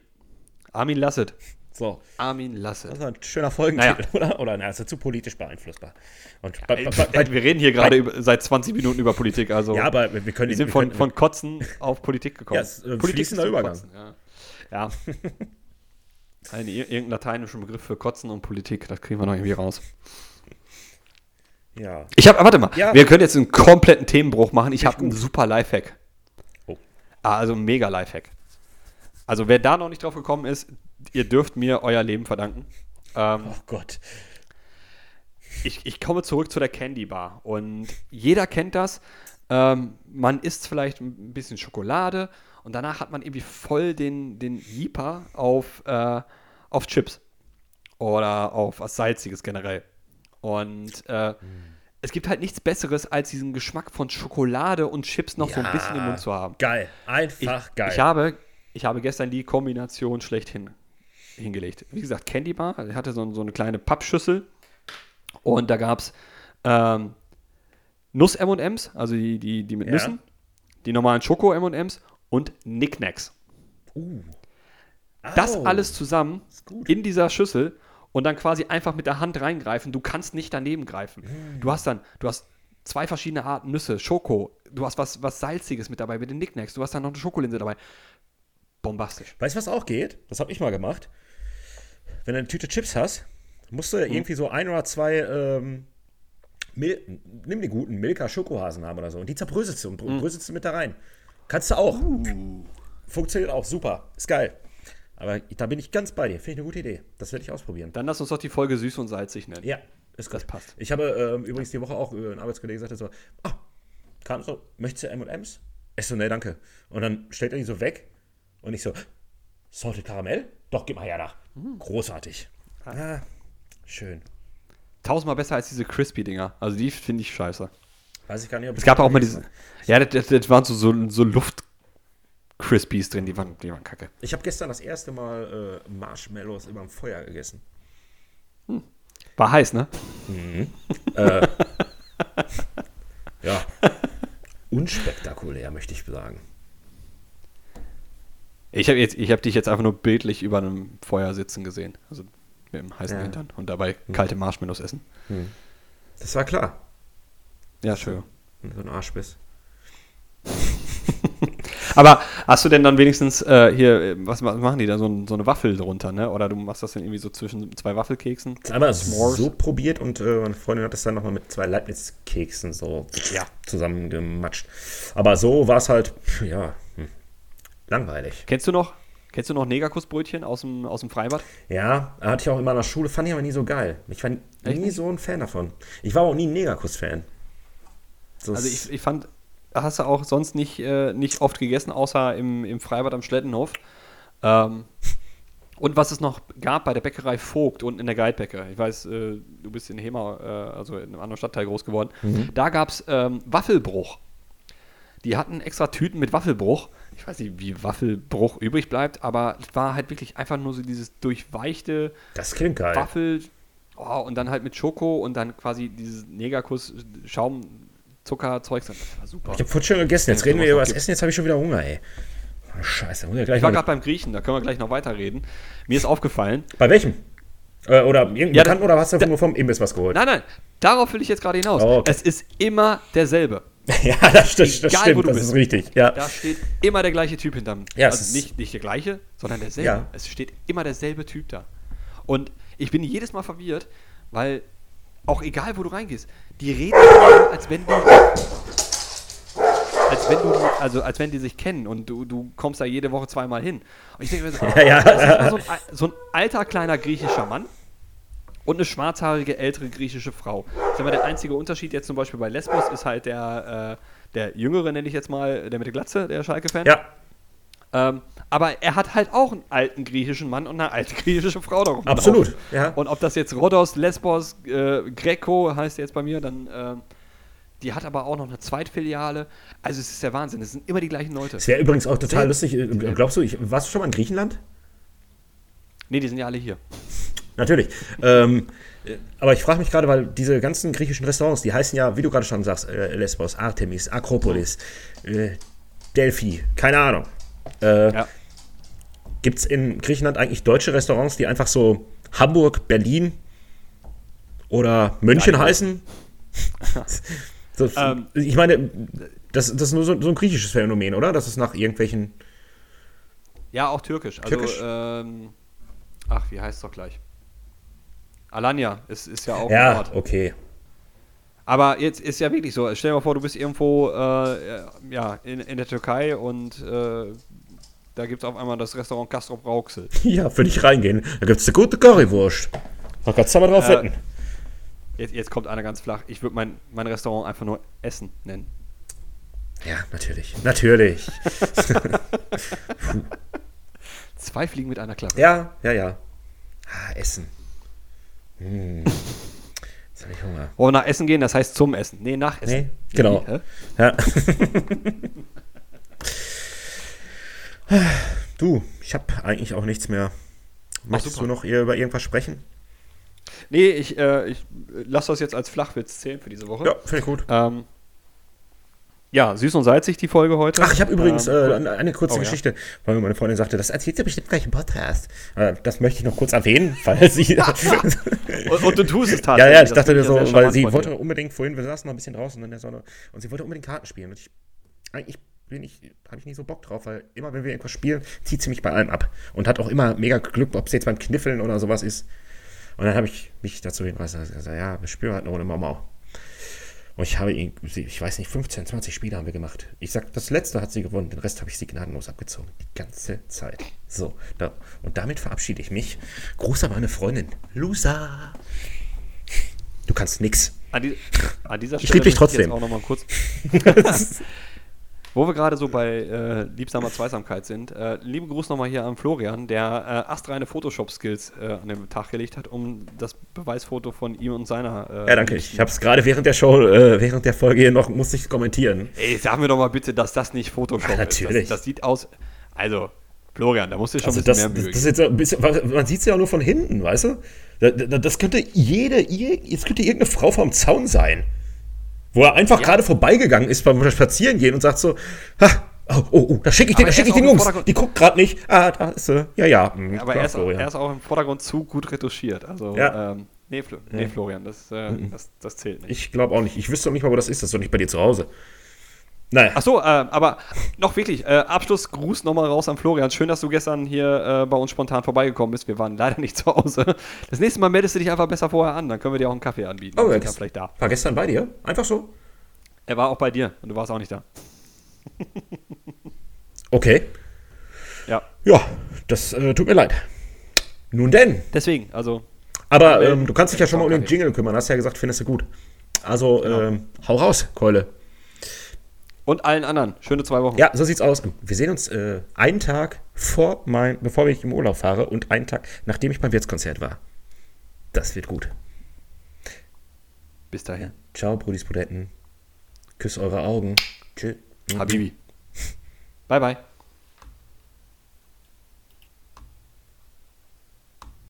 Armin Lasset. So. Armin Lasset. Das war ein schöner Folgentitel, [laughs] oder? Oder na, ist ja zu politisch beeinflussbar. Und bei, bei, bei, bei, wir reden hier gerade seit 20 Minuten über Politik, also ja, aber wir können wir sind wir von, können- von Kotzen auf Politik gekommen. Ja, es ist, zum Übergang. Kotzen, ja. ja. [laughs] Ein, ir- irgendein lateinischen Begriff für Kotzen und Politik, das kriegen wir noch irgendwie raus. ja. Ich habe, warte mal, Ja. wir können jetzt einen kompletten Themenbruch machen. Ich habe einen super Lifehack. Oh. Ah, also ein mega Lifehack. Also wer da noch nicht drauf gekommen ist, ihr dürft mir euer Leben verdanken. Ähm, Oh Gott. ich, ich komme zurück zu der Candy Bar und jeder kennt das. Ähm, man isst vielleicht ein bisschen Schokolade und danach hat man irgendwie voll den, den Jeeper auf, äh, auf Chips oder auf was Salziges generell. Und äh, es gibt halt nichts Besseres, als diesen Geschmack von Schokolade und Chips noch so ein bisschen im Mund zu haben. Geil. Einfach ich, geil. Ich habe, ich habe gestern die Kombination schlechthin hingelegt. Wie gesagt, Candy Bar, er hatte so, so eine kleine Pappschüssel und da gab es ähm, Nuss-M&M's, also die, die, die mit Ja. Nüssen, die normalen Schoko-M&M's und Knickknacks. Das Au. alles zusammen in dieser Schüssel und dann quasi einfach mit der Hand reingreifen. Du kannst nicht daneben greifen. Mm. Du hast dann, du hast zwei verschiedene Arten Nüsse, Schoko, du hast was, was Salziges mit dabei mit den Knickknacks, du hast dann noch eine Schokolinse dabei. Bombastisch. Weißt du, was auch geht? Das habe ich mal gemacht. Wenn du eine Tüte Chips hast, musst du Mhm. irgendwie so ein oder zwei, ähm, Mil nimm die guten Milka Schokohasen haben oder so und die zerbröselst du und Mhm. bröselst du mit da rein. Kannst du auch. Uh. Funktioniert auch, super. Ist geil. Aber da bin ich ganz bei dir. Finde ich eine gute Idee. Das werde ich ausprobieren. Dann lass uns doch die Folge süß und salzig nennen. Ja, ist Das gut. passt. Ich habe ähm, übrigens die Woche auch äh, ein Arbeitskollege gesagt, so, ah, kam so, möchtest du M&M's? Ich so, nee, danke. Und dann stellt er die so weg und ich so, Salted Karamell? Doch, gib mal her da. Hm. Großartig. Ah, schön. Tausendmal besser als diese Crispy-Dinger. Also die finde ich scheiße. Weiß ich gar nicht, ob Es gab auch mal diese. Ja, das, das, waren so, so, so Luft-Crispies drin, die waren, die waren kacke. Ich habe gestern das erste Mal äh, Marshmallows über dem Feuer gegessen. War heiß, ne? [laughs] Ja. Unspektakulär, möchte ich sagen. Ich habe hab dich jetzt einfach nur bildlich über einem Feuer sitzen gesehen. Also mit dem heißen Ja. Hintern und dabei kalte Marshmallows essen. Das war klar. Ja, schön. So ein Arsch bist. [laughs] Aber hast du denn dann wenigstens äh, hier, was, was machen die da, so, ein, so eine Waffel drunter, ne? Oder du machst das dann irgendwie so zwischen zwei Waffelkeksen? Das einmal S'mores. so probiert und äh, meine Freundin hat das dann nochmal mit zwei Leibniz-Keksen so Ja. zusammengematscht. Aber so war es halt, ja, hm, langweilig. Kennst du noch, Kennst du noch Negerkussbrötchen aus dem, aus dem Freibad? Ja, hatte ich auch immer in der Schule, fand ich aber nie so geil. Ich war Echt nie so ein Fan davon. Ich war auch nie ein Negerkuss-Fan. So Also ich, ich fand, hast du auch sonst nicht, äh, nicht oft gegessen, außer im, im Freibad am Schlettenhof. Ähm, und was es noch gab bei der Bäckerei Vogt unten in der Guidebäcke. Ich weiß, äh, du bist in Hema, äh, also in einem anderen Stadtteil groß geworden. Da gab es ähm, Waffelbruch. Die hatten extra Tüten mit Waffelbruch. Ich weiß nicht, wie Waffelbruch übrig bleibt, aber es war halt wirklich einfach nur so dieses durchweichte das klingt geil. Waffel oh, und dann halt mit Schoko und dann quasi dieses Negerkuss, Schaum, Zucker, Zeugs. Das war super. Ich habe vorhin schon gegessen, jetzt Ja, reden wir über das gibt. Essen, jetzt habe ich schon wieder Hunger, ey. Oh, scheiße, muss ja gleich Ich war gerade beim Griechen, da können wir gleich noch weiterreden. Mir ist aufgefallen, Bei welchem? Äh, oder irgendeinem Ja, Bekannten da- oder hast du nur vom Imbiss was geholt? nein, nein, darauf will ich jetzt gerade hinaus. Oh, okay. Es ist immer derselbe. [laughs] ja, das, das, das Egal, wo stimmt, du das bist. ist richtig. Ja. Da steht immer der gleiche Typ hinterm. Ja, also ist- nicht, nicht der gleiche, sondern derselbe. Ja. Es steht immer derselbe Typ da. Und ich bin jedes Mal verwirrt, weil auch egal, wo du reingehst, die reden immer, als wenn die als wenn du, also als wenn die sich kennen und du, du kommst da jede Woche zweimal hin. Und ich denke mir so, [laughs] Ja, ja. das ist immer so, ein, so ein alter kleiner griechischer Mann und eine schwarzhaarige ältere griechische Frau. Ich sag mal, der einzige Unterschied jetzt zum Beispiel bei Lesbos ist halt der, äh, der Jüngere, nenne ich jetzt mal, der mit der Glatze, der Schalke-Fan. ja, Ähm, aber er hat halt auch einen alten griechischen Mann und eine alte griechische Frau darum. [laughs] Absolut, ja. Und ob das jetzt Rhodos, Lesbos, äh, Greco heißt jetzt bei mir, dann ähm, die hat aber auch noch eine Zweitfiliale. Also es ist der Wahnsinn. Es sind immer die gleichen Leute. es wäre übrigens auch total lustig. äh, Glaubst du, ich, warst du schon mal in Griechenland? Nee, die sind ja alle hier. Natürlich. Ähm, äh, aber ich frage mich gerade, weil diese ganzen griechischen Restaurants, die heißen ja, wie du gerade schon sagst, äh, Lesbos, Artemis, Akropolis, äh, Delphi, keine Ahnung. Äh, Ja. Gibt es in Griechenland eigentlich deutsche Restaurants, die einfach so Hamburg, Berlin oder München Ja, heißen? [laughs] so, Ähm. ich meine, das, das ist nur so, so ein griechisches Phänomen, oder? Das ist nach irgendwelchen. Ja, auch türkisch. Also, Türkisch? Ähm, ach, wie heißt es doch gleich? Alanya ist, ist ja auch ein Ja, Ort. okay. Aber jetzt ist ja wirklich so. Stell dir mal vor, du bist irgendwo äh, ja, in, in der Türkei und äh, da gibt es auf einmal das Restaurant Castrop Rauxel. [laughs] Ja, würde ich reingehen. Da gibt es eine gute Currywurst. Da kannst du mal drauf Äh, wetten. Jetzt, jetzt kommt einer ganz flach. Ich würde mein, mein Restaurant einfach nur Essen nennen. Ja, natürlich. Natürlich. [laughs] [laughs] Zwei Fliegen mit einer Klappe. ja, ja, ja. Ah, Essen. Hm. Jetzt habe ich Hunger. Wir nach Essen gehen? Das heißt zum Essen. Nee, nach Essen. Nee, genau. Hä? Ja. [laughs] du, ich habe eigentlich auch nichts mehr. Möchtest du noch über irgendwas sprechen? Nee, ich, äh, ich lasse das jetzt als Flachwitz zählen für diese Woche. Ja, finde ich gut. Ähm, ja, süß und salzig die Folge heute. Ach, ich habe übrigens Ähm, äh, eine, kurze Oh, ja. Geschichte, weil meine Freundin sagte, das erzählt sie bestimmt gleich im Podcast. Äh, das möchte ich noch kurz erwähnen, [laughs] weil sie. [laughs] und, und du tust es ja, tatsächlich. ja, ich Das dachte mir so, ja weil sie wollte unbedingt vorhin, wir saßen noch ein bisschen draußen in der Sonne und sie wollte unbedingt Karten spielen. Und ich, eigentlich bin ich, habe ich nicht so Bock drauf, weil immer, wenn wir irgendwas spielen, zieht sie mich bei allem ab. Und hat auch immer mega Glück, ob es jetzt beim Kniffeln oder sowas ist. Und dann habe ich mich dazu hinweisen gesagt, ja, wir spielen halt eine Runde Mama. Und ich habe ihn, ich weiß nicht, 15, 20 Spiele haben wir gemacht. Ich sag, das letzte hat sie gewonnen, den Rest habe ich sie gnadenlos abgezogen. Die ganze Zeit. So, da, und damit verabschiede ich mich. Gruß an meine Freundin, Lusa. Du kannst nix. An, die, an dieser Ich Stelle lieb dich möchte trotzdem. Jetzt auch noch mal kurz, [laughs] [laughs] wo wir gerade so bei äh, liebsamer Zweisamkeit sind. Äh, liebe Gruß nochmal hier an Florian, der äh, astreine Photoshop-Skills äh, an den Tag gelegt hat, um das Beweisfoto von ihm und seiner. Äh, Ja, danke. Ich habe es gerade während der Show, äh, während der Folge hier noch, musste ich kommentieren. Ey, sag mir doch mal bitte, dass das nicht Photoshop Ja, ist. natürlich. Das, das sieht aus. Also, Florian, da musst du schon Also ein das, bisschen das, mehr das Mühe ist jetzt ein bisschen, man sieht es ja nur von hinten, weißt du? Da- da- Das könnte jede, jetzt könnte irgendeine Frau vom Zaun sein, wo er einfach Ja. gerade vorbeigegangen ist beim Spazierengehen und sagt so, ha, oh, oh, oh da schicke ich den, da schicke ich den Jungs, Vordergrund- die guckt gerade nicht, ah, da ist sie, ja, ja. mm, Aber klar, er ist, Florian. er ist auch im Vordergrund zu gut retuschiert. Also, Ja. ähm, nee, Flo, nee, Florian, das, äh, das, das zählt nicht. Ich glaube auch nicht. Ich wüsste auch nicht mal, wo das ist. Das ist doch nicht bei dir zu Hause. Naja. Ach so, äh, aber noch wirklich, äh, Abschlussgruß nochmal raus an Florian. Schön, dass du gestern hier äh, bei uns spontan vorbeigekommen bist. Wir waren leider nicht [laughs] zu Hause. Das nächste Mal meldest du dich einfach besser vorher an, dann können wir dir auch einen Kaffee anbieten. Oh, das- vielleicht da. War gestern bei dir? Einfach so? Er war auch bei dir und du warst auch nicht da. [laughs] Okay. Ja. Ja, das äh, tut mir leid. Nun denn. Deswegen, also. Aber ähm, du kannst dich ja schon mal um den Jingle kümmern. Hast ja gesagt, findest du gut. Also, Genau. ähm, hau raus, Keule. Und allen anderen. Schöne zwei Wochen. Ja, so sieht's aus. Wir sehen uns äh, einen Tag vor mein, bevor ich im Urlaub fahre und einen Tag, nachdem ich beim Wirtskonzert war. Das wird gut. Bis dahin. Ciao, Brudis Budetten. Küss eure Augen. Tschüss. Habibi. [laughs] Bye, bye.